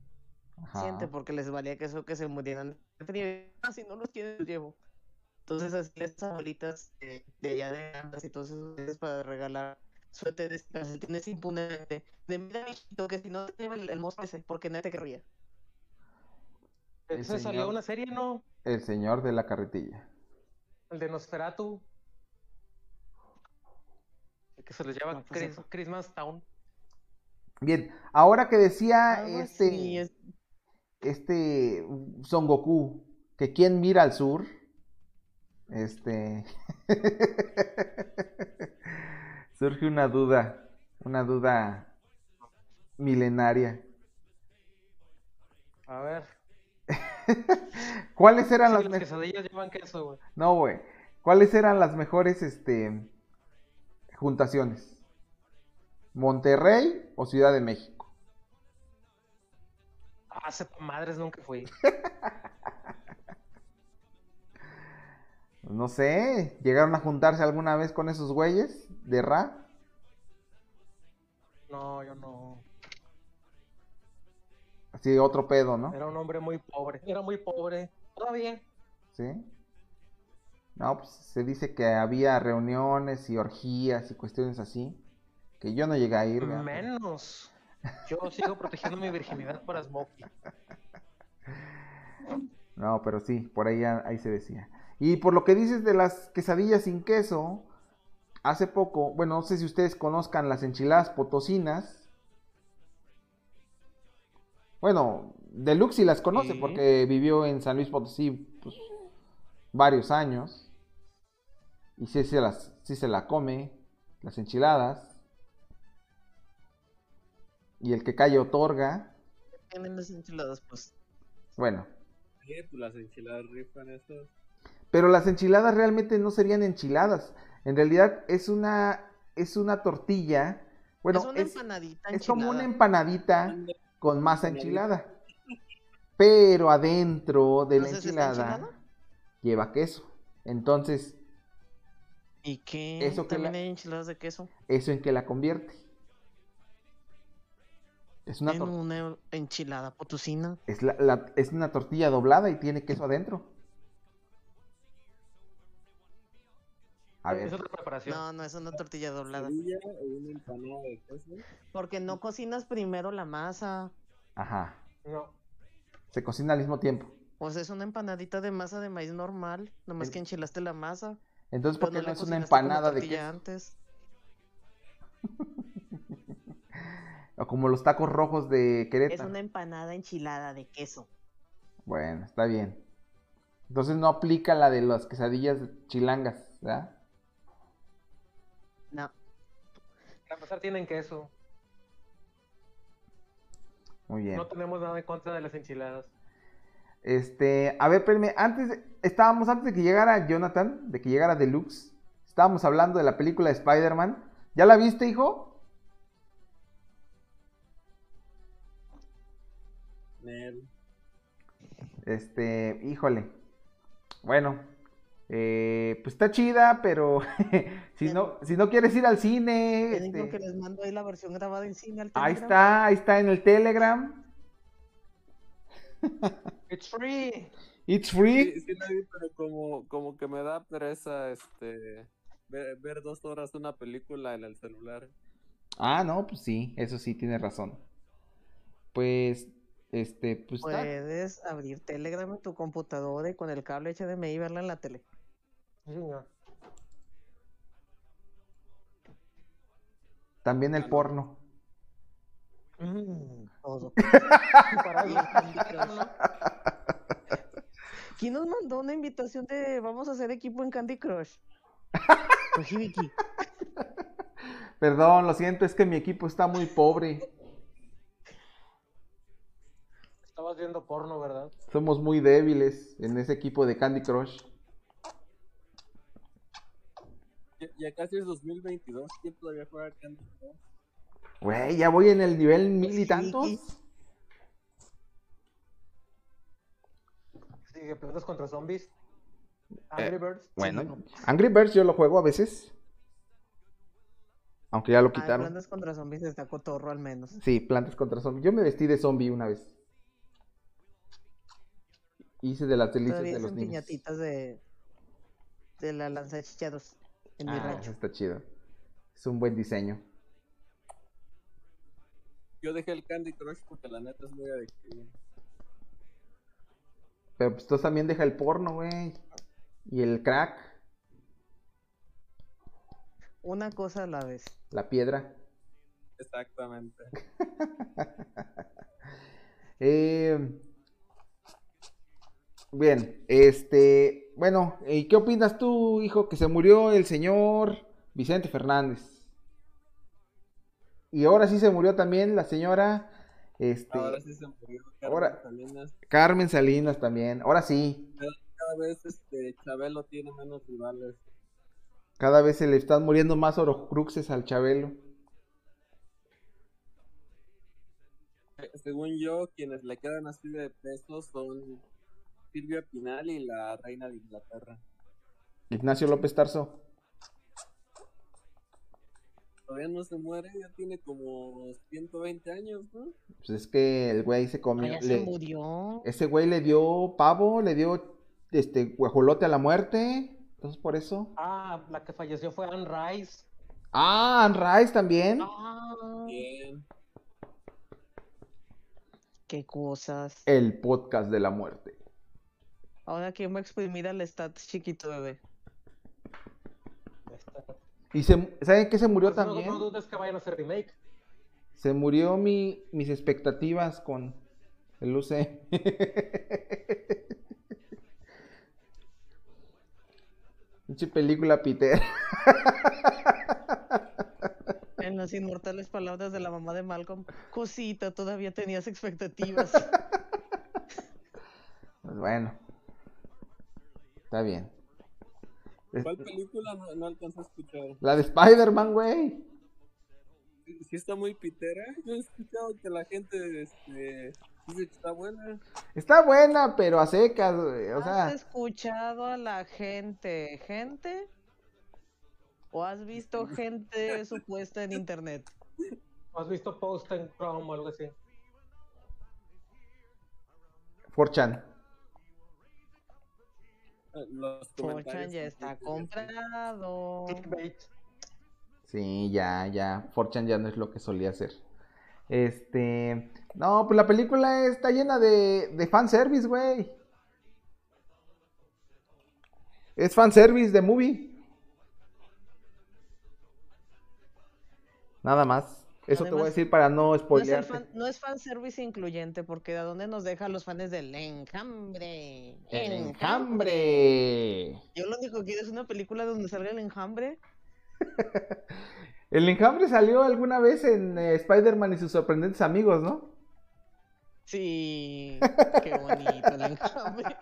E: ajá.
A: porque les valía que eso que se murieran. Ah, si no los quieren, los llevo. Entonces así las abuelitas de, de allá de andas y todos esos para regalar suéteres y calcetines impunemente. De mira, mijito, que si no te lleva el, el monstruo ese, porque nadie te querría.
F: Ese salió una serie, ¿no?
E: El señor de la carretilla.
F: El de Nosferatu. El que se les llama
A: No, pues,
F: Chris-
A: eso.
F: Christmas Town.
E: Bien, ahora que decía
A: Algo
E: este,
A: es-
E: este Son Goku, que quien mira al sur, este, surge una duda, una duda milenaria.
F: A ver.
E: ¿Cuáles eran
F: Sí,
E: las
F: las
E: mejores?
F: quesadillas llevan queso, güey.
E: No, güey. ¿Cuáles eran las mejores, este, juntaciones? ¿Monterrey o Ciudad de México?
F: Ah, sepa madres, nunca fui.
E: No sé, ¿llegaron a juntarse alguna vez con esos güeyes de Ra?
F: No, yo no.
E: Así, otro pedo, ¿no?
F: Era un hombre muy pobre. Era muy pobre. Todavía.
E: ¿Sí? No, pues se dice que había reuniones y orgías y cuestiones así, que yo no llegué a ir, ¿verdad?
F: Menos. Yo sigo protegiendo mi virginidad para Smokey.
E: No, pero sí, por ahí, ahí se decía. Y por lo que dices de las quesadillas sin queso, hace poco, bueno, no sé si ustedes conozcan las enchiladas potosinas. Bueno, Deluxe sí las conoce
F: Sí.
E: porque vivió en San Luis Potosí pues, varios años. Y sí se, las, sí se la come, las enchiladas. Y el que calle otorga.
A: Tienen las enchiladas, pues.
E: Bueno,
G: Sí, pues las enchiladas rifan eso.
E: Pero las enchiladas realmente no serían enchiladas. En realidad es una es una tortilla. Bueno,
A: es una
E: es,
A: empanadita
E: es como una empanadita con masa enchilada. Pero adentro de la
A: ¿Entonces está
E: enchilada
A: enchilada?
E: lleva queso. Entonces,
A: ¿Y qué?
E: Eso que
A: También
E: la-
A: hay enchiladas de queso.
E: ¿eso en qué la convierte? Es una,
A: En una enchilada potosina.
E: es, la- la- es una tortilla doblada y tiene queso adentro. A
F: Es
E: ver,
F: otra preparación.
A: No, no es una tortilla doblada.
G: Una empanada de queso.
A: Porque no cocinas primero la masa.
E: ajá.
F: No.
E: Se cocina al mismo tiempo.
A: O sea, es una empanadita de masa de maíz normal. Nomás
E: Es-
A: que enchilaste la masa.
E: Entonces, ¿por qué
A: no
E: es una empanada de queso?
A: antes.
E: O como los tacos rojos de
A: Es
E: Querétaro.
A: una empanada enchilada de queso.
E: Bueno, está bien. Entonces no aplica la de las quesadillas chilangas, ¿verdad?
F: Para empezar tienen queso.
E: Muy bien.
F: No tenemos nada en contra de las enchiladas.
E: Este, a ver, espérenme, antes, de- estábamos antes de que llegara Jonathan, de que llegara Deluxe, estábamos hablando de la película de Spider-Man. ¿Ya la viste, hijo?
G: Nel.
E: Este, híjole. Bueno, eh, pues está chida, pero si no, si no quieres ir al cine,
A: Te digo
E: este,
A: que les mando ahí la versión grabada en cine al
E: ahí
A: Telegram.
E: está, ahí está en el Telegram.
F: It's free.
E: It's free.
G: Sí, sí la vi, pero como, como que me da pereza este ver, ver dos horas una película en el celular.
E: Ah, no, pues sí, eso sí, tiene razón. Pues Este, pues
A: Puedes abrir Telegram en tu computadora y con el cable HDMI verla en la tele.
F: Sí, señor.
E: también el porno.
A: Mm, todo. Para ver Candy Crush. ¿Quién nos mandó una invitación de vamos a hacer equipo en Candy Crush?
E: Perdón, lo siento, es que mi equipo está muy pobre.
F: Estabas viendo porno, ¿verdad?
E: Somos muy débiles en ese equipo de Candy Crush.
G: Ya, ya casi es 2022. ¿Quién todavía juega Candy Crush?
E: Güey, ya voy en el nivel mil y tantos.
F: Sí, que plantas contra zombies. Angry Birds.
E: Bueno, Angry Birds yo lo juego a veces. Aunque ya lo
A: Ah,
E: quitaron.
A: Plantas contra zombies está cotorro al menos.
E: Sí, plantas contra zombies. Yo me vestí de zombie una vez. Hice de las delicias de los
A: son
E: niños.
A: piñatitas de, de la lanza de chichados en mi
E: Ah,
A: rancho.
E: está chido. Es un buen diseño.
G: Yo dejé el Candy Crush porque la neta es muy adictivo.
E: Pero pues tú también deja el porno, güey. Y el crack,
A: Una cosa a la vez.
E: la piedra.
G: Exactamente.
E: Eh, Bien, este, bueno, ¿y qué opinas tú, hijo, que se murió el señor Vicente Fernández? Y ahora sí se murió también la señora, este,
G: Ahora sí se murió Carmen
E: ahora-
G: Salinas.
E: Carmen Salinas también. Ahora sí,
G: Cada vez este Chabelo tiene menos rivales.
E: cada vez se le están muriendo más orocruxes al Chabelo.
G: Según yo, quienes le quedan así de peso son Silvia Pinal y la reina de Inglaterra.
E: Ignacio López Tarso.
G: Todavía no se muere, ya tiene como 120 años, ¿no?
E: Pues es que el güey se
A: Ah,
E: comió.
A: ya se murió.
E: Ese güey le dio pavo, le dio este guajolote a la muerte. Entonces por eso.
F: Ah, la que falleció fue Anne Rice.
E: Ah, Anne Rice también.
A: Ah,
G: Bien.
A: qué cosas.
E: El podcast de la muerte.
A: Ahora quién va a exprimir al stats chiquito bebé.
E: Y se, ¿saben qué se murió
F: Pues no-
E: también?
F: No, dudes que vayan a hacer remake.
E: Se murió mi, mis expectativas con el UC. Pinche película Peter.
A: En las inmortales palabras de la mamá de Malcolm. Cosita, todavía tenías expectativas.
E: Pues bueno. Está bien.
G: ¿Cuál
E: Este-
G: película no, no alcanzé a escuchar?
E: La de Spider-Man, güey.
G: Sí, está muy pitera. Yo he escuchado que la gente este, dice que está buena.
E: Está buena, pero a secas, güey. O
A: ¿Has
E: sea,
A: escuchado a la gente? ¿Gente? ¿O has visto gente supuesta en internet?
F: ¿Has visto post en Chrome o algo así?
E: 4chan.
G: Los
A: Forchan ya está comprado.
E: Sí, ya, ya. 4chan ya no es lo que solía ser. Este. No, pues la película está llena de, de fanservice, güey. Es fanservice de movie. Nada más. Eso te voy a decir para no
A: No
E: spoilearte.
A: fan, no es fanservice incluyente, porque ¿a dónde nos deja los fans del enjambre?
E: ¡El enjambre!
A: Yo lo único que quiero es una película donde salga el enjambre.
E: El enjambre salió alguna vez en eh, Spider-Man y sus sorprendentes amigos, ¿no?
A: Sí, qué bonito el enjambre.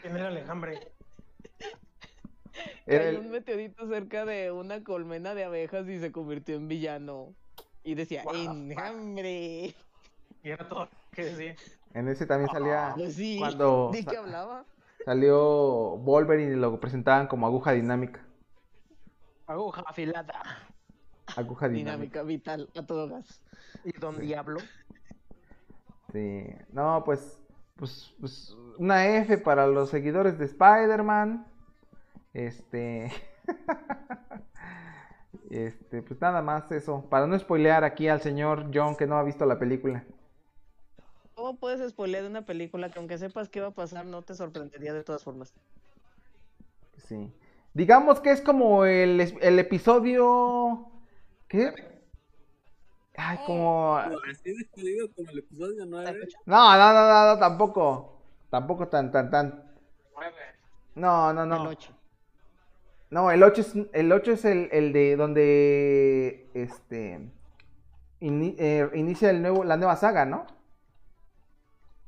F: ¿Quién era el enjambre?
E: Era el-
A: un meteorito cerca de una colmena de abejas y se convirtió en villano. Y decía, enjambre.
F: Y era todo que decía.
E: En ese también salía
A: Pues sí,
E: cuando
A: ¿de qué hablaba?
E: salió Wolverine y lo presentaban como aguja dinámica.
F: Aguja afilada.
E: Aguja dinámica.
A: Dinámica vital, a todo gas.
F: ¿Y Don Diablo?
E: Sí. No, pues, pues, pues, una F para los seguidores de Spider-Man. Este. Este, pues nada más eso. Para no spoilear aquí al señor John que no ha visto la película.
A: ¿Cómo puedes spoilear una película que aunque sepas qué va a pasar, no te sorprendería de todas formas?
E: Sí. Digamos que es como el, el episodio. ¿Qué? Ay, como.
G: Así despedido como el episodio 9.
E: No, no, no, no, no, tampoco. Tampoco tan, tan, tan. No, no, no.
A: El 8.
E: No, el 8 es, el, 8 es el, el de donde este ini- eh, inicia el nuevo, la nueva saga, ¿no?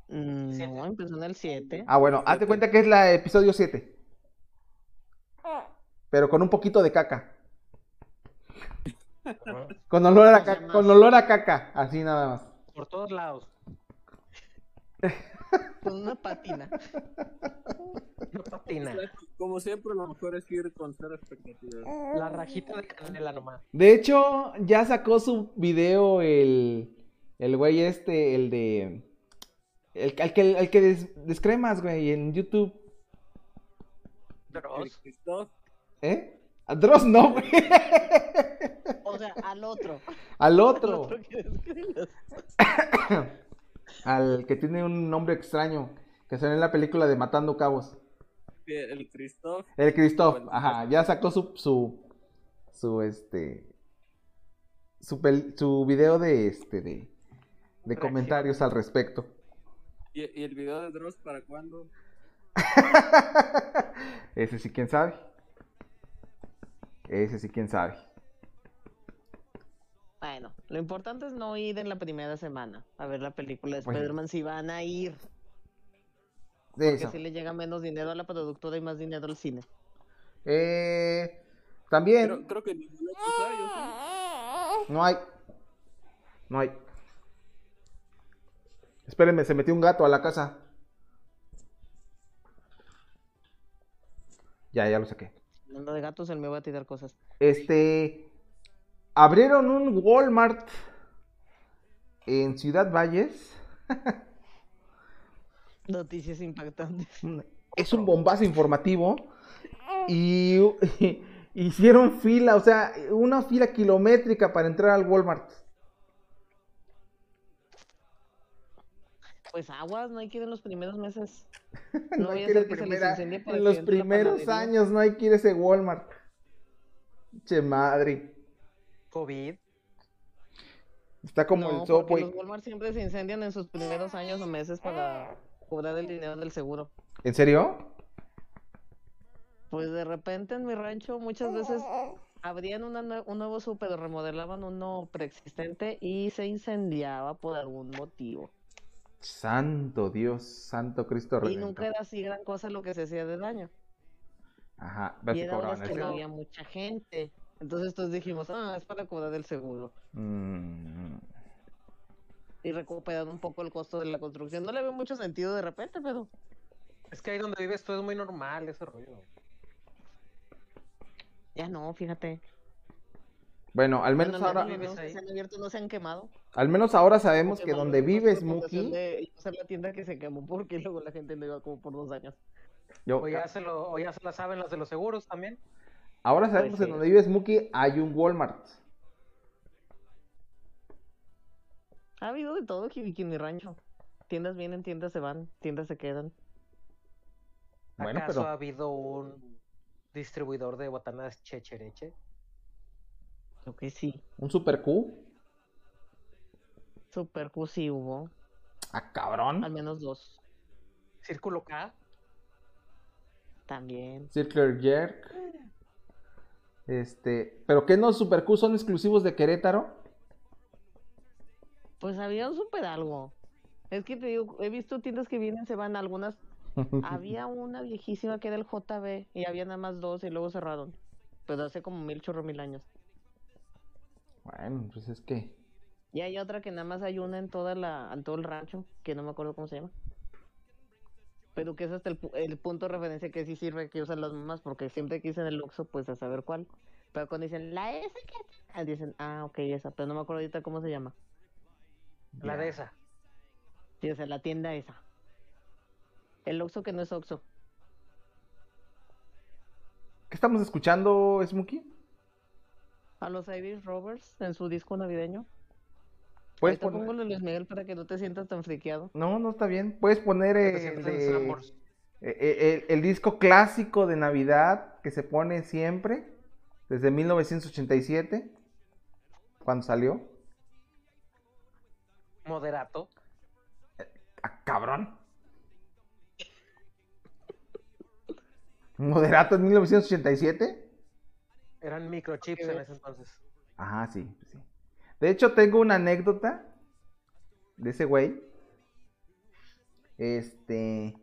A: Mm, No, empezó en el 7.
E: Ah, bueno, hazte cuenta que es la episodio 7. Pero con un poquito de caca. Con olor a caca, con olor a caca, así nada más.
F: Por todos lados.
A: Con una patina.
F: No patina.
G: Como siempre, lo mejor es ir con cero expectativas.
F: La rajita de canela nomás.
E: De hecho, ya sacó su video el el güey este, el de el, el que el que des- descremas, güey, en YouTube,
F: Dross.
E: ¿eh? A Dross no, güey.
A: O sea, al otro.
E: Al
A: Al
E: otro.
A: otro que.
E: Al que tiene un nombre extraño. Que sale en la película de Matando Cabos.
G: el Christoph,
E: El Christoph. Ajá. Ya sacó su. Su. Su este. Su, pel- su video de este. De, de comentarios al respecto.
G: y, y el video de Dross, ¿para cuándo?
E: Ese sí, quién sabe. Ese sí, quién sabe.
A: Bueno, lo importante es no ir en la primera semana a ver la película de. Spider-Man si van a ir.
E: De
A: Que
E: eso.
A: si le llega menos dinero a la productora y más dinero al cine.
E: Eh, también.
G: Creo, creo que.
E: No hay. No hay. Espérenme, se metió un gato a la casa. Ya, ya lo saqué.
A: Hablando de gatos, él me va a tirar cosas.
E: Este. Abrieron un Walmart en Ciudad Valles.
A: Noticias impactantes.
E: Es un bombazo informativo. Y hicieron fila, o sea, una fila kilométrica para entrar al Walmart.
A: Pues aguas, no hay que ir en los primeros meses.
E: No
A: vaya
E: hay
A: a
E: que ir en
A: que se les
E: primera-
A: incendie por
E: en los primeros años no hay que ir a ese Walmart. Che madre.
F: COVID.
E: Está como
A: no,
E: el
A: porque
E: Subway.
A: los Walmart siempre se incendian en sus primeros años o meses para cobrar el dinero del seguro.
E: ¿En serio?
A: Pues de repente en mi rancho muchas veces abrían una un nuevo súper, remodelaban uno preexistente y se incendiaba por algún motivo.
E: Santo Dios, Santo Cristo
A: Y nunca era así gran cosa lo que se hacía de daño.
E: Ajá,
A: Y era que no había mucha gente. Entonces todos dijimos, ah, es para cobrar el seguro.
E: Mm,
A: Y recuperar un poco el costo de la construcción. No le veo mucho sentido de repente, pero
F: Es que ahí donde vives tú es muy normal ese rollo.
A: ya no, fíjate.
E: Bueno, al menos
A: Bueno,
E: ahora,
F: ahí.
A: se han abierto no se han quemado.
E: al menos ahora sabemos
A: Porque
E: que
A: no
E: donde vives, Muki,
A: de la tienda que se quemó porque luego la gente no iba como por dos años.
E: yo,
F: O ya se lo, o ya se la saben las de los seguros también.
E: Ahora sabemos
A: Pues
E: en
A: sí.
E: donde vives, Muki, hay un Walmart.
A: Ha habido de todo aquí aquí en mi rancho. Tiendas vienen, tiendas se van, tiendas se quedan.
E: Bueno,
F: ¿Acaso
E: pero-
F: ha habido un distribuidor de botanas chechereche?
A: Creo que sí.
E: Un Super Q.
A: Super Q sí hubo.
E: Ah, cabrón.
A: Al menos dos.
F: Círculo K.
A: También.
E: Circular Jerk. Este, pero ¿qué no Super Q son exclusivos de Querétaro?
A: Pues había un super algo. Es que te digo, he visto tiendas que vienen, se van algunas. Había una viejísima que era el JB y había nada más dos y luego cerraron. Pero hace como mil chorro mil años.
E: Bueno, pues es que
A: Y hay otra que nada más hay una en toda la, en todo el rancho, que no me acuerdo cómo se llama. Pero que es hasta el, pu- el punto de referencia que sí sirve que usan las mamás, porque siempre que dicen el Oxxo, pues a saber cuál. Pero cuando dicen la S que ah, dicen, ah, ok, esa, pero no me acuerdo ahorita cómo se llama.
F: La de esa.
A: Sí, o sea, la tienda esa. El Oxxo que no es Oxxo.
E: ¿Qué estamos escuchando, Smokey?
A: A los Irish Rovers en su disco navideño.
E: Puedes
A: Ahorita
E: poner...
A: pongo lo de Luis Miguel para que no te sientas tan friqueado.
E: No, no está bien. Puedes poner eh, el, de- eh, eh, el- el disco clásico de Navidad que se pone siempre, desde 1987, cuando salió.
F: Moderato.
E: Ah, cabrón. Moderato en 1987.
F: Eran microchips en ese entonces.
E: Ajá, sí, sí. De hecho, tengo una anécdota de ese güey. Este,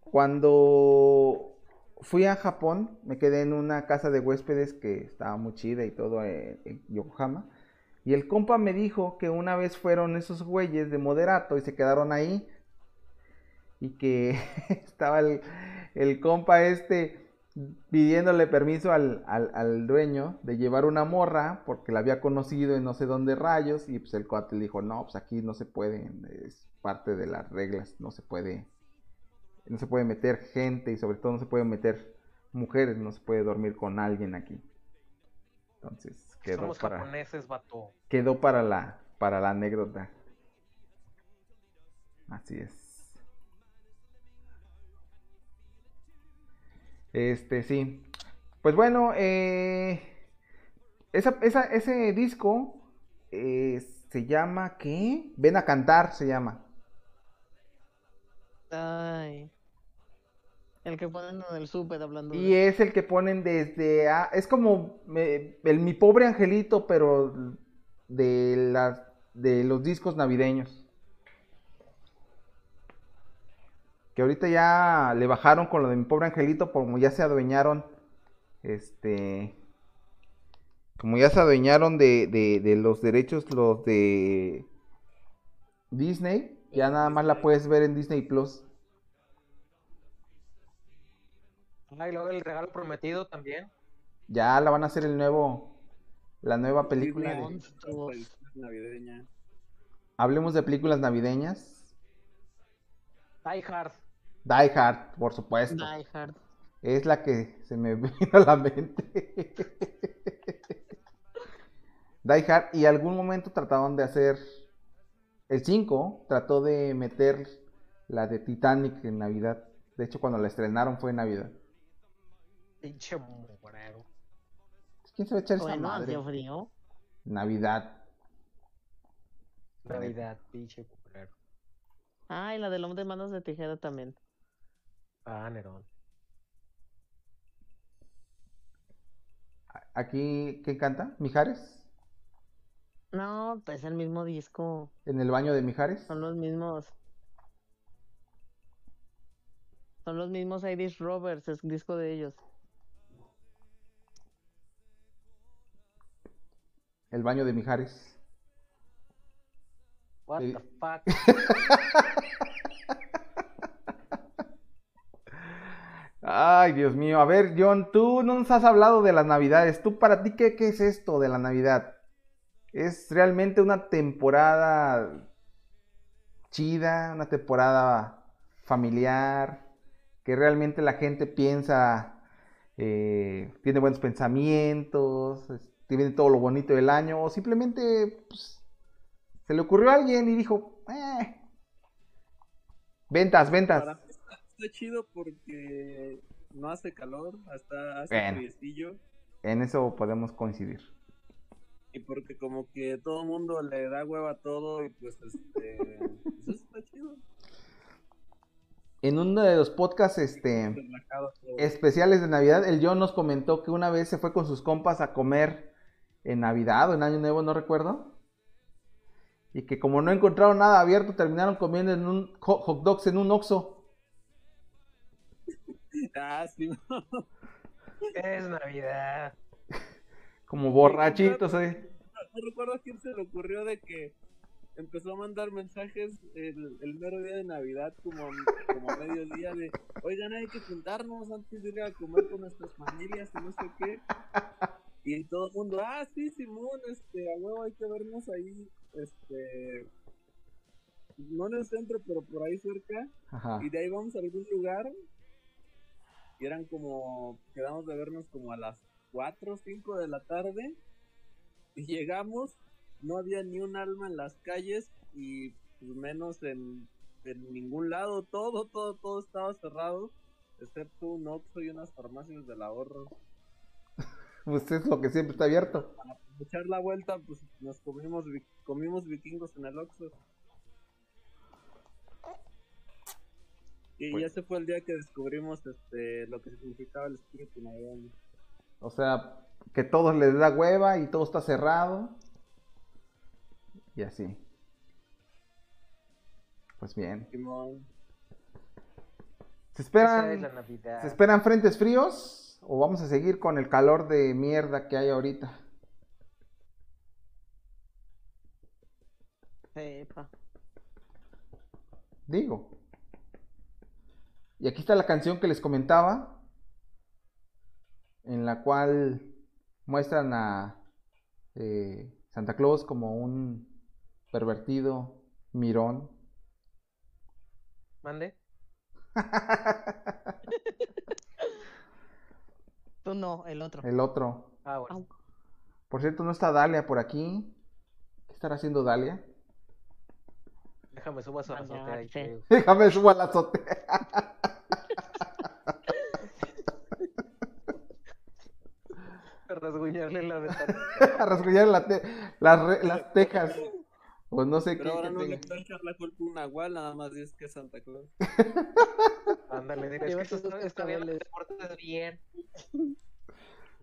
E: cuando fui a Japón, me quedé en una casa de huéspedes que estaba muy chida y todo en Yokohama. Y el compa me dijo que una vez fueron esos güeyes de moderato y se quedaron ahí. Y que estaba el compa este pidiéndole permiso al, al, al dueño de llevar una morra porque la había conocido en no sé dónde rayos y pues el cuate le dijo, no, pues aquí no se puede, es parte de las reglas, no se puede, no se puede meter gente y sobre todo no se puede meter mujeres, no se puede dormir con alguien aquí. Entonces quedó
F: Somos
E: para,
F: japoneses, vato.
E: quedó para la, para la anécdota. Así es. Este, sí. Pues bueno, eh, esa, esa- ese disco eh, se llama, ¿qué? Ven a cantar, se llama.
A: Ay. El que ponen en el súper hablando
E: Y
A: de...
E: es el que ponen desde, ah, es como eh, el Mi Pobre Angelito, pero de, las de los discos navideños. Que ahorita ya le bajaron con lo de Mi Pobre Angelito, como ya se adueñaron, este, como ya se adueñaron de, de, de los derechos, los de Disney, ya nada más la puedes ver en Disney Plus.
F: Ah, y luego el regalo prometido también.
E: Ya la van a hacer el nuevo, la nueva película. De-. Hablemos de películas navideñas.
F: Die Hard.
E: Die Hard, por supuesto.
A: Die Hard.
E: Es la que se me vino a la mente. Die Hard, y algún momento trataron de hacer. El 5 trató de meter la de Titanic en Navidad. De hecho, cuando la estrenaron fue en Navidad.
F: Pinche morero.
E: ¿Quién se va a echar esa
A: Bueno,
E: madre?
A: hacía frío.
E: Navidad.
F: Navidad, pinche culero.
A: Ay, la del hombre de manos de tijera también.
F: Ah, Nerón.
E: Aquí, ¿quién canta? ¿Mijares?
A: No, pues el mismo disco.
E: ¿En el baño de Mijares?
A: Son los mismos. Son los mismos Irish Roberts, es disco de ellos.
E: El baño de Mijares.
F: What the fuck.
E: Ay, Dios mío. A ver, John, tú no nos has hablado de las Navidades. ¿Tú para ti qué, es esto de la Navidad? ¿Es realmente una temporada chida, una temporada familiar, que realmente la gente piensa, eh, tiene buenos pensamientos, tiene todo lo bonito del año, o simplemente pues, se le ocurrió a alguien y dijo, eh, ventas, ventas.
G: Está, chido porque no hace calor, hasta hace
E: Bueno.
G: friecillo.
E: En eso podemos coincidir.
G: Y porque como que todo el mundo le da hueva a todo y pues este... pues eso está chido.
E: En uno de los podcasts este, especiales de Navidad, el John nos comentó que una vez se fue con sus compas a comer en Navidad o en Año Nuevo, no recuerdo. Y que como no encontraron nada abierto, terminaron comiendo en un ho- hot dogs en un Oxxo.
G: Ah, sí.
F: Es Navidad.
E: Como borrachitos, eh.
G: No recuerdo a quién se le ocurrió de que empezó a mandar mensajes el, el mero día de Navidad, como, como a mediodía, de oigan, hay que juntarnos antes de ir a comer con nuestras familias y no sé qué. Y todo el mundo, ah, sí, Simón, este, a huevo hay que vernos ahí, este, no en el centro, pero por ahí cerca.
E: Ajá.
G: Y de ahí vamos a algún lugar. Y eran como, quedamos de vernos como a las 4 o 5 de la tarde. Y llegamos no había ni un alma en las calles y pues, menos en, en ningún lado. Todo, todo, todo estaba cerrado, excepto un Oxxo y unas farmacias del ahorro.
E: Pues es lo que siempre está abierto.
G: Para echar la vuelta, pues nos comimos, comimos vikingos en el Oxxo. Y
E: Pues-
G: ese fue el día que descubrimos este lo que significaba el espíritu navideño.
E: O sea, que todos les da hueva y todo está cerrado. Y así. Pues bien.
G: Simón.
E: ¿Se
F: es
E: esperan,
F: la.
E: ¿Se esperan frentes fríos? ¿O vamos a seguir con el calor de mierda que hay ahorita?
A: Epa.
E: Digo. Y aquí está la canción que les comentaba. En la cual muestran a eh, Santa Claus como un pervertido mirón.
F: ¿Mande?
A: Tú no, el otro.
E: El otro.
F: Ah, bueno.
E: Por cierto, no está Dalia por aquí. ¿Qué estará haciendo Dalia?
F: Déjame subo a su azotea
E: Déjame subo a la azotea.
F: rasguñarle la ventana.
E: a rasguñar la te- las, re- las tejas. Pues no sé qué.
G: Pero ahora
E: qué
G: no le
E: tenga.
G: puedes echar la culpa a un nahual, nada más dices que es Santa Claus.
F: Ándale, dile, es que
A: Llévate unos cascabeles.
F: te portas bien.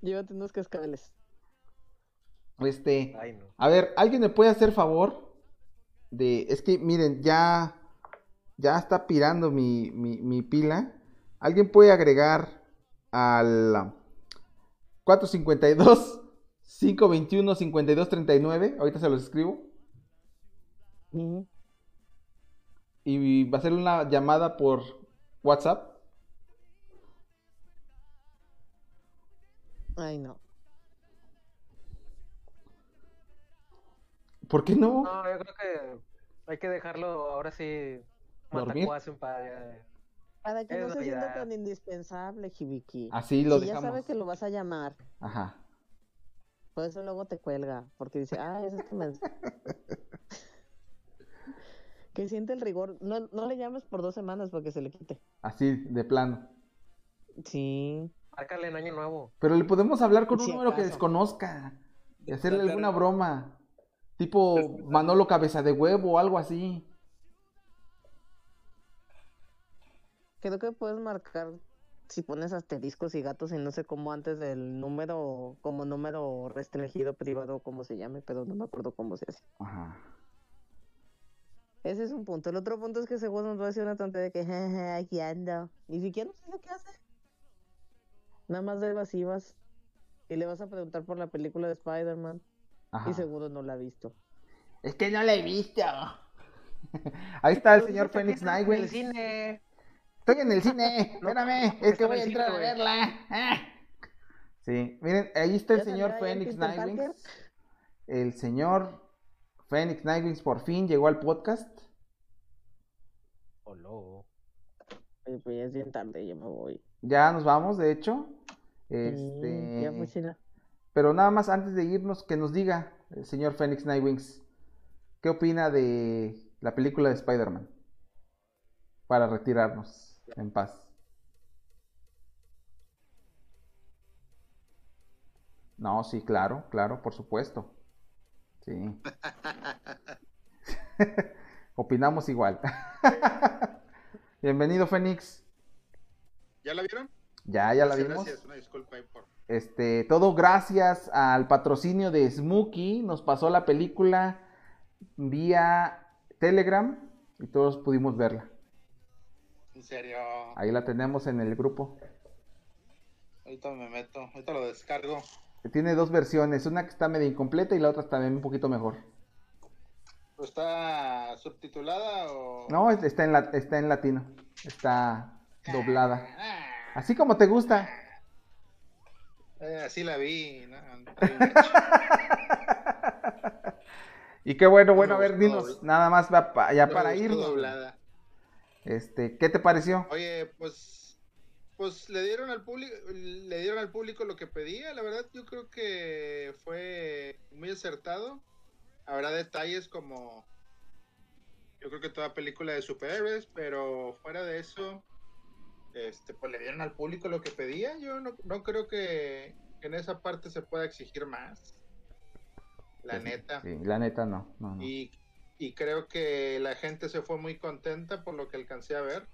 A: Llévate unos cascabeles.
E: Este.
F: Ay, no.
E: A ver, ¿alguien me puede hacer favor? De. Es que, miren, ya. Ya está pirando mi, mi, mi pila. ¿Alguien puede agregar al 452 521 5239? Ahorita se los escribo. Y va a ser una llamada por WhatsApp.
A: Ay, no.
E: ¿Por qué no?
F: No, yo creo que hay que dejarlo ahora sí. Ya.
A: Para que
F: Es
A: no se sienta tan indispensable, Hibiki.
E: Así lo
A: si ya
E: dejamos.
A: sabe que lo vas a llamar,
E: Ajá.
A: por eso luego te cuelga, porque dice, ah, es este mens-". Que siente el rigor. No, no le llames por dos semanas porque se le quite.
E: Así, de plano.
A: Sí.
F: Márcale en año nuevo.
E: Pero le podemos hablar con un
A: Si
E: número que desconozca. Y hacerle alguna broma. Tipo Manolo Cabeza de Huevo o algo así.
A: Creo que puedes marcar si pones asteriscos y gatos y no sé cómo antes del número, como número restringido privado, como se llame, pero no me acuerdo cómo se hace.
E: Ajá.
A: Ese es un punto. El otro punto es que seguro nos va a decir una tontería de que, jeje, aquí ando. Ni siquiera nos dice qué hace. Nada más de evasivas. Y le vas a preguntar por la película de Spider-Man. Y seguro no la ha visto.
E: Es que no la he visto. Ahí está el señor
A: ¿para qué
E: Phoenix
A: estás en
F: En
E: Nightwing. Estoy en el cine. Espérame. es que voy a entrar a verla. Ah. Sí. Miren, ahí está el
A: ¿Ya
E: señor Phoenix
A: Peter
E: Nightwing.
A: Parker?
E: El señor Phoenix Nightwing por fin llegó al podcast.
F: Hola.
A: Pues ya es bien tarde, yo me voy.
E: Ya nos vamos, de hecho.
A: Sí,
E: Este.
A: ya.
E: Pero nada más antes de irnos, que nos diga el señor Phoenix Nightwings, ¿qué opina de la película de Spider-Man? Para retirarnos en paz. No, sí, claro, claro, por supuesto. Sí. Opinamos igual. Bienvenido, Fénix.
H: ¿Ya la vieron?
E: Ya, ya la vimos.
H: Gracias, una disculpa ahí por...
E: Este, todo gracias al patrocinio de Smokey. Nos pasó la película vía Telegram y todos pudimos verla.
H: En serio,
E: Ahí la tenemos en el grupo.
H: ahorita me meto, ahorita lo descargo.
E: Tiene dos versiones, una que está medio incompleta y la otra está un poquito mejor.
H: ¿Pero ¿Está subtitulada o...?
E: No, es- está en, la, está en latino. Está doblada.
H: Ah,
E: Así como te gusta.
H: eh, así la vi.
E: Y qué bueno, bueno, a ver, dinos, nada más va pa- ya para irnos.
H: doblada.
E: Este, ¿qué te pareció?
H: Oye, pues, pues le dieron al público, le dieron al público lo que pedía. La verdad, yo creo que fue muy acertado. habrá detalles como yo creo que toda película de superhéroes, pero fuera de eso, este, pues le dieron al público lo que pedía. Yo no, no creo que en esa parte se pueda exigir más. La
E: Pues sí,
H: neta.
E: Sí, la neta no. no, no.
H: Y, y creo que la gente se fue muy contenta por lo que alcancé a ver.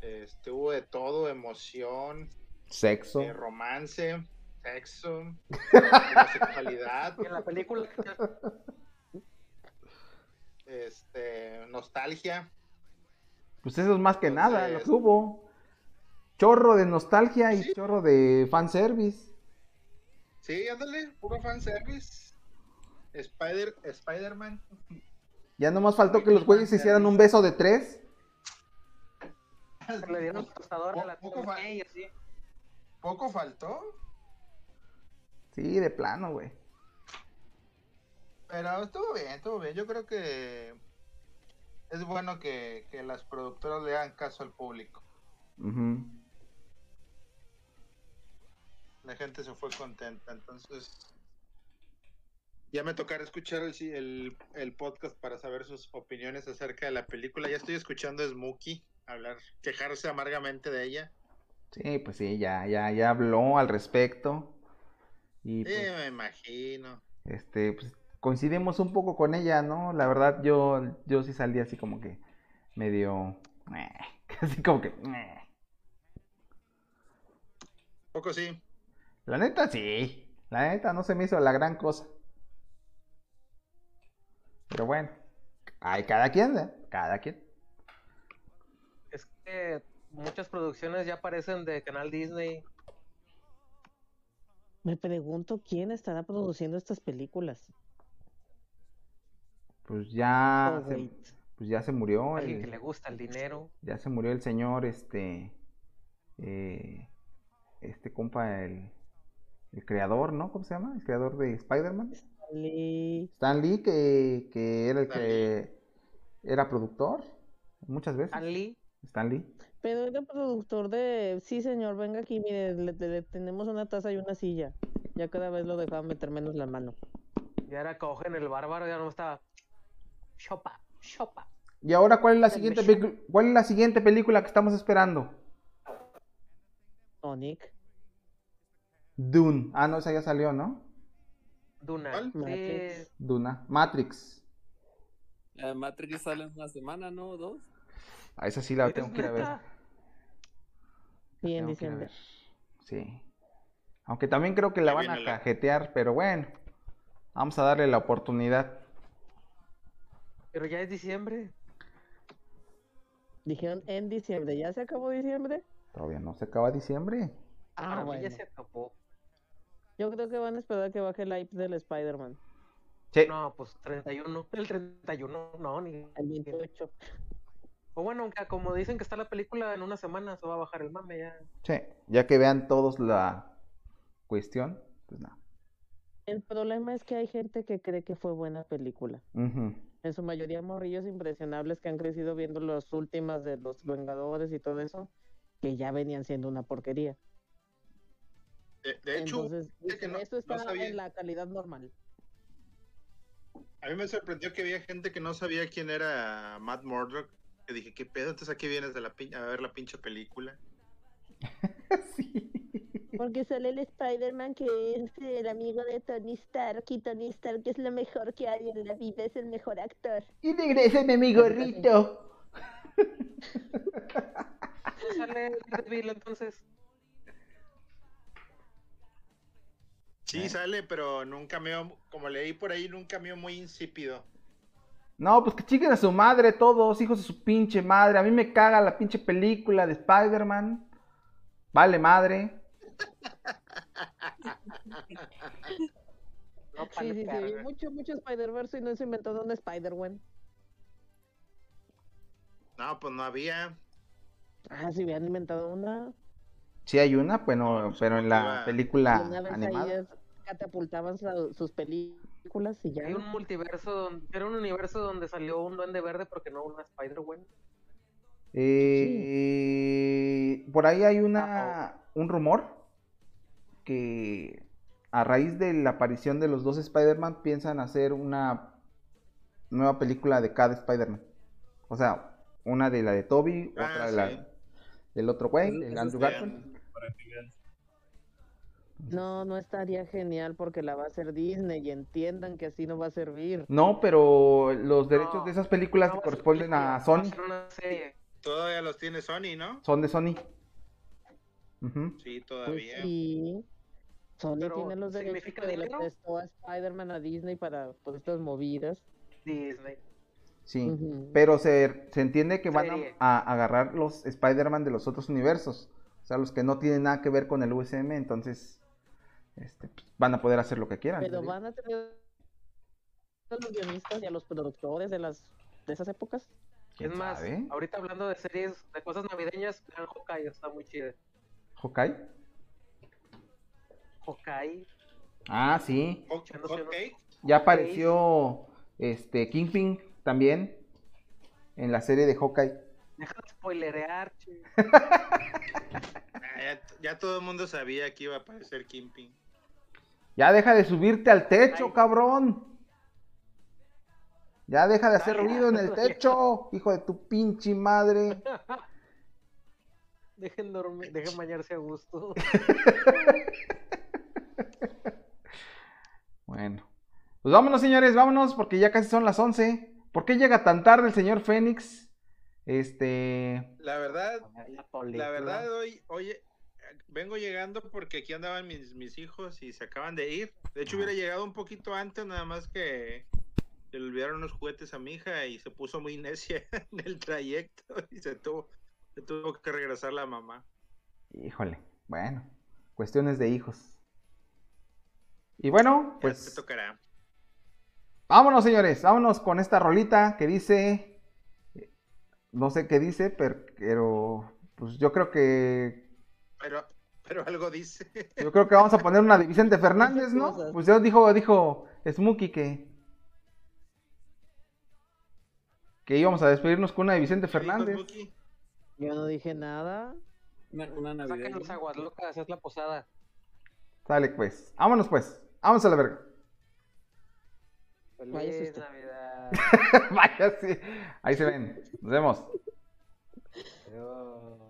H: Este, hubo de todo, emoción,
E: Sexo.
H: eh, romance, sexo, homosexualidad,
F: Y en la película,
H: este, nostalgia.
E: Pues eso es más que nada, lo que hubo. Chorro de nostalgia y
H: Sí.
E: chorro de fanservice.
H: Sí, ándale, puro fanservice. Spider, Spider-Man.
E: Ya nomás faltó que los güeyes hicieran un beso de tres.
F: le dieron tostadora a la
H: Poco
F: tía
H: fa-
F: May y así.
H: Poco faltó,
E: Sí, de plano, güey.
H: pero estuvo bien, estuvo bien. Yo creo que es bueno que, que las productoras le hagan caso al público. La gente se fue contenta, entonces ya me tocará escuchar el, el, el podcast para saber sus opiniones acerca de la película. Ya estoy escuchando a Smokey hablar, quejarse amargamente de ella.
E: Sí, pues sí, ya, ya, ya habló al respecto. Y
H: Sí,
E: pues,
H: me imagino.
E: este, pues coincidimos un poco con ella, ¿no? La verdad, yo, yo sí salí así como que medio, así como que.
H: Poco sí.
E: La neta sí, la neta no se me hizo la gran cosa. Pero bueno, hay cada quien, ¿eh? Cada quien.
F: Es que muchas producciones ya aparecen de Canal Disney.
A: Me pregunto quién estará produciendo estas películas.
E: Pues ya,
A: Oh,
E: se, pues ya se murió
F: Alguien
E: el-
F: que le gusta el dinero.
E: Ya se murió el señor, este, eh, este compa, el, el creador, ¿no? ¿Cómo se llama? El creador de Spider-Man.
A: Lee-
E: Stan Lee, que, que era el
H: Stan
E: que era productor muchas veces.
F: Stan Lee.
E: Stan Lee.
A: Pero era productor de, sí señor, venga aquí, mire, le, le- tenemos una taza y una silla. Ya cada vez lo dejaba meter menos la mano.
F: Ya era cogen el bárbaro, ya no estaba. Chopa, chopa.
E: Y ahora, ¿cuál es la siguiente, cuál es la siguiente película que estamos esperando?
A: Sonic,
E: Dune. Ah, no, esa ya salió, ¿no?
F: Duna.
H: ¿Cuál?
F: Sí,
A: Matrix.
E: Duna. Matrix.
G: La de Matrix sale en una semana, ¿no? ¿Dos?
E: A esa sí la
F: ¿Es
E: tengo que ir a ver.
A: sí, en diciembre.
E: Sí. Aunque también creo que la van a
H: la-
E: cajetear, pero bueno. Vamos a darle la oportunidad.
F: Pero ya es diciembre.
A: Dijeron en diciembre, ¿ya se acabó diciembre?
E: Todavía no se acaba diciembre.
A: Ah,
F: mí
A: bueno.
F: ya se acabó.
A: Yo creo que van a esperar a que baje el hype del Spider-Man.
E: Sí.
F: No, pues 31. El 31, no, ni.
A: El 28.
F: O bueno, aunque como dicen que está la película en una semana, se va a bajar el mame ya.
E: Sí. Ya que vean todos la cuestión, pues nada.
A: El problema es que hay gente que cree que fue buena película. En su mayoría morrillos impresionables que han crecido viendo las últimas de los Vengadores y todo eso, que ya venían siendo una porquería.
H: De, de hecho,
A: Entonces,
H: gente que
A: dicen,
H: no-
A: esto
H: no
A: está
H: sabía.
A: en la calidad normal.
H: a mí me sorprendió que había gente que no sabía quién era Matt Murdock. Que dije, ¿qué pedo? Entonces aquí vienes de la pin- a ver la pinche película.
E: sí.
A: Porque sale el Spider-Man que es el amigo de Tony Stark y Tony Stark es lo mejor que hay en la vida, es el mejor actor.
E: Y regréseme mi gorrito.
F: ¿No sale Daredevil entonces?
H: Sí,
E: Eh.
H: sale, pero en un cameo, como leí por ahí, en un cameo muy insípido.
E: No, pues que chinguen a su madre todos, hijos de su pinche madre. A mí me caga la pinche película de Spider-Man. Vale madre.
F: No,
A: Sí, sí, sí, mucho, mucho Spider-Verse y no se inventó un Spider-Man.
H: No, pues no había.
A: Ah, si hubieran inventado una,
E: Sí hay una, bueno, pero en la película animada.
A: Catapultaban sa- sus películas y ya.
F: Hay un multiverso, donde, era un universo donde salió un duende verde porque no una Spider-Man.
E: Eh, por ahí hay una un rumor que a raíz de la aparición de los dos Spider-Man, piensan hacer una nueva película de cada Spider-Man. O sea, una de la de Toby,
H: Ah,
E: otra de
H: sí.
E: la del otro güey,
G: Eso
E: del Andrew Garfield.
G: para que vean.
A: No, no estaría genial porque la va a hacer Disney y entiendan que así no va a servir.
E: No, pero los derechos
F: No,
E: de esas películas
F: No a
E: corresponden a Sony,
F: ser una serie.
H: Todavía los tiene Sony, ¿no?
E: son de Sony.
H: Sí,
A: Pues
H: todavía.
A: sí. Sony
F: Pero
A: tiene los derechos
F: ¿significa
A: que le prestó a Spider-Man a Disney para todas estas movidas.
F: Disney.
E: Sí, pero se, se entiende que van a, a agarrar los Spider-Man de los otros universos, o sea, los que no tienen nada que ver con el USM, entonces este, pues, van a poder hacer lo que quieran.
A: Pero van a tener a los guionistas y a los productores de las de esas épocas.
E: ¿Quién
F: Es más,
E: sabe?
F: ahorita hablando de series, de cosas navideñas, vean Hawkeye, está muy chida.
E: ¿Hawkeye?
F: Hawkeye,
E: Ah, sí, ya apareció este Kingpin también en la serie de Hawkeye.
F: deja de spoilerear, che.
H: Ah, ya, ya todo el mundo sabía que iba a aparecer Kingpin.
E: Ya deja de subirte al techo,
F: Ay.
E: cabrón. Ya deja de hacer
F: Ay,
E: ruido en el techo, hijo de tu pinche madre.
F: Dejen dormir, dejen bañarse a gusto.
E: Bueno, pues vámonos, señores, vámonos, porque ya casi son las 11. ¿Por qué llega tan tarde el señor Fénix? Este.
H: La verdad,
F: La,
H: verdad, hoy, oye, vengo llegando porque aquí andaban mis, mis hijos y se acaban de ir. De hecho, hubiera llegado un poquito antes, nada más que se le olvidaron unos juguetes a mi hija y se puso muy necia en el trayecto y se tuvo, se tuvo que regresar la mamá.
E: Híjole, bueno, cuestiones de hijos. Y bueno,
H: Pues te tocará.
E: vámonos, señores, vámonos con esta rolita que dice. No sé qué dice, per- pero pues yo creo que
H: Pero, pero algo dice.
E: Yo creo que vamos a poner una de Vicente Fernández, ¿no? Pues ya dijo, dijo Smokey que. Que íbamos a despedirnos con una de Vicente
H: ¿Qué dijo
E: Fernández.
A: Yo no dije nada.
G: Una, una navideña.
F: las aguas locas, es la posada.
E: Sale pues. Vámonos pues. Vámonos a la verga.
A: Vaya
F: Feliz
A: susto.
F: Navidad.
E: Vaya, sí. Ahí se ven. Nos vemos.
F: Adiós.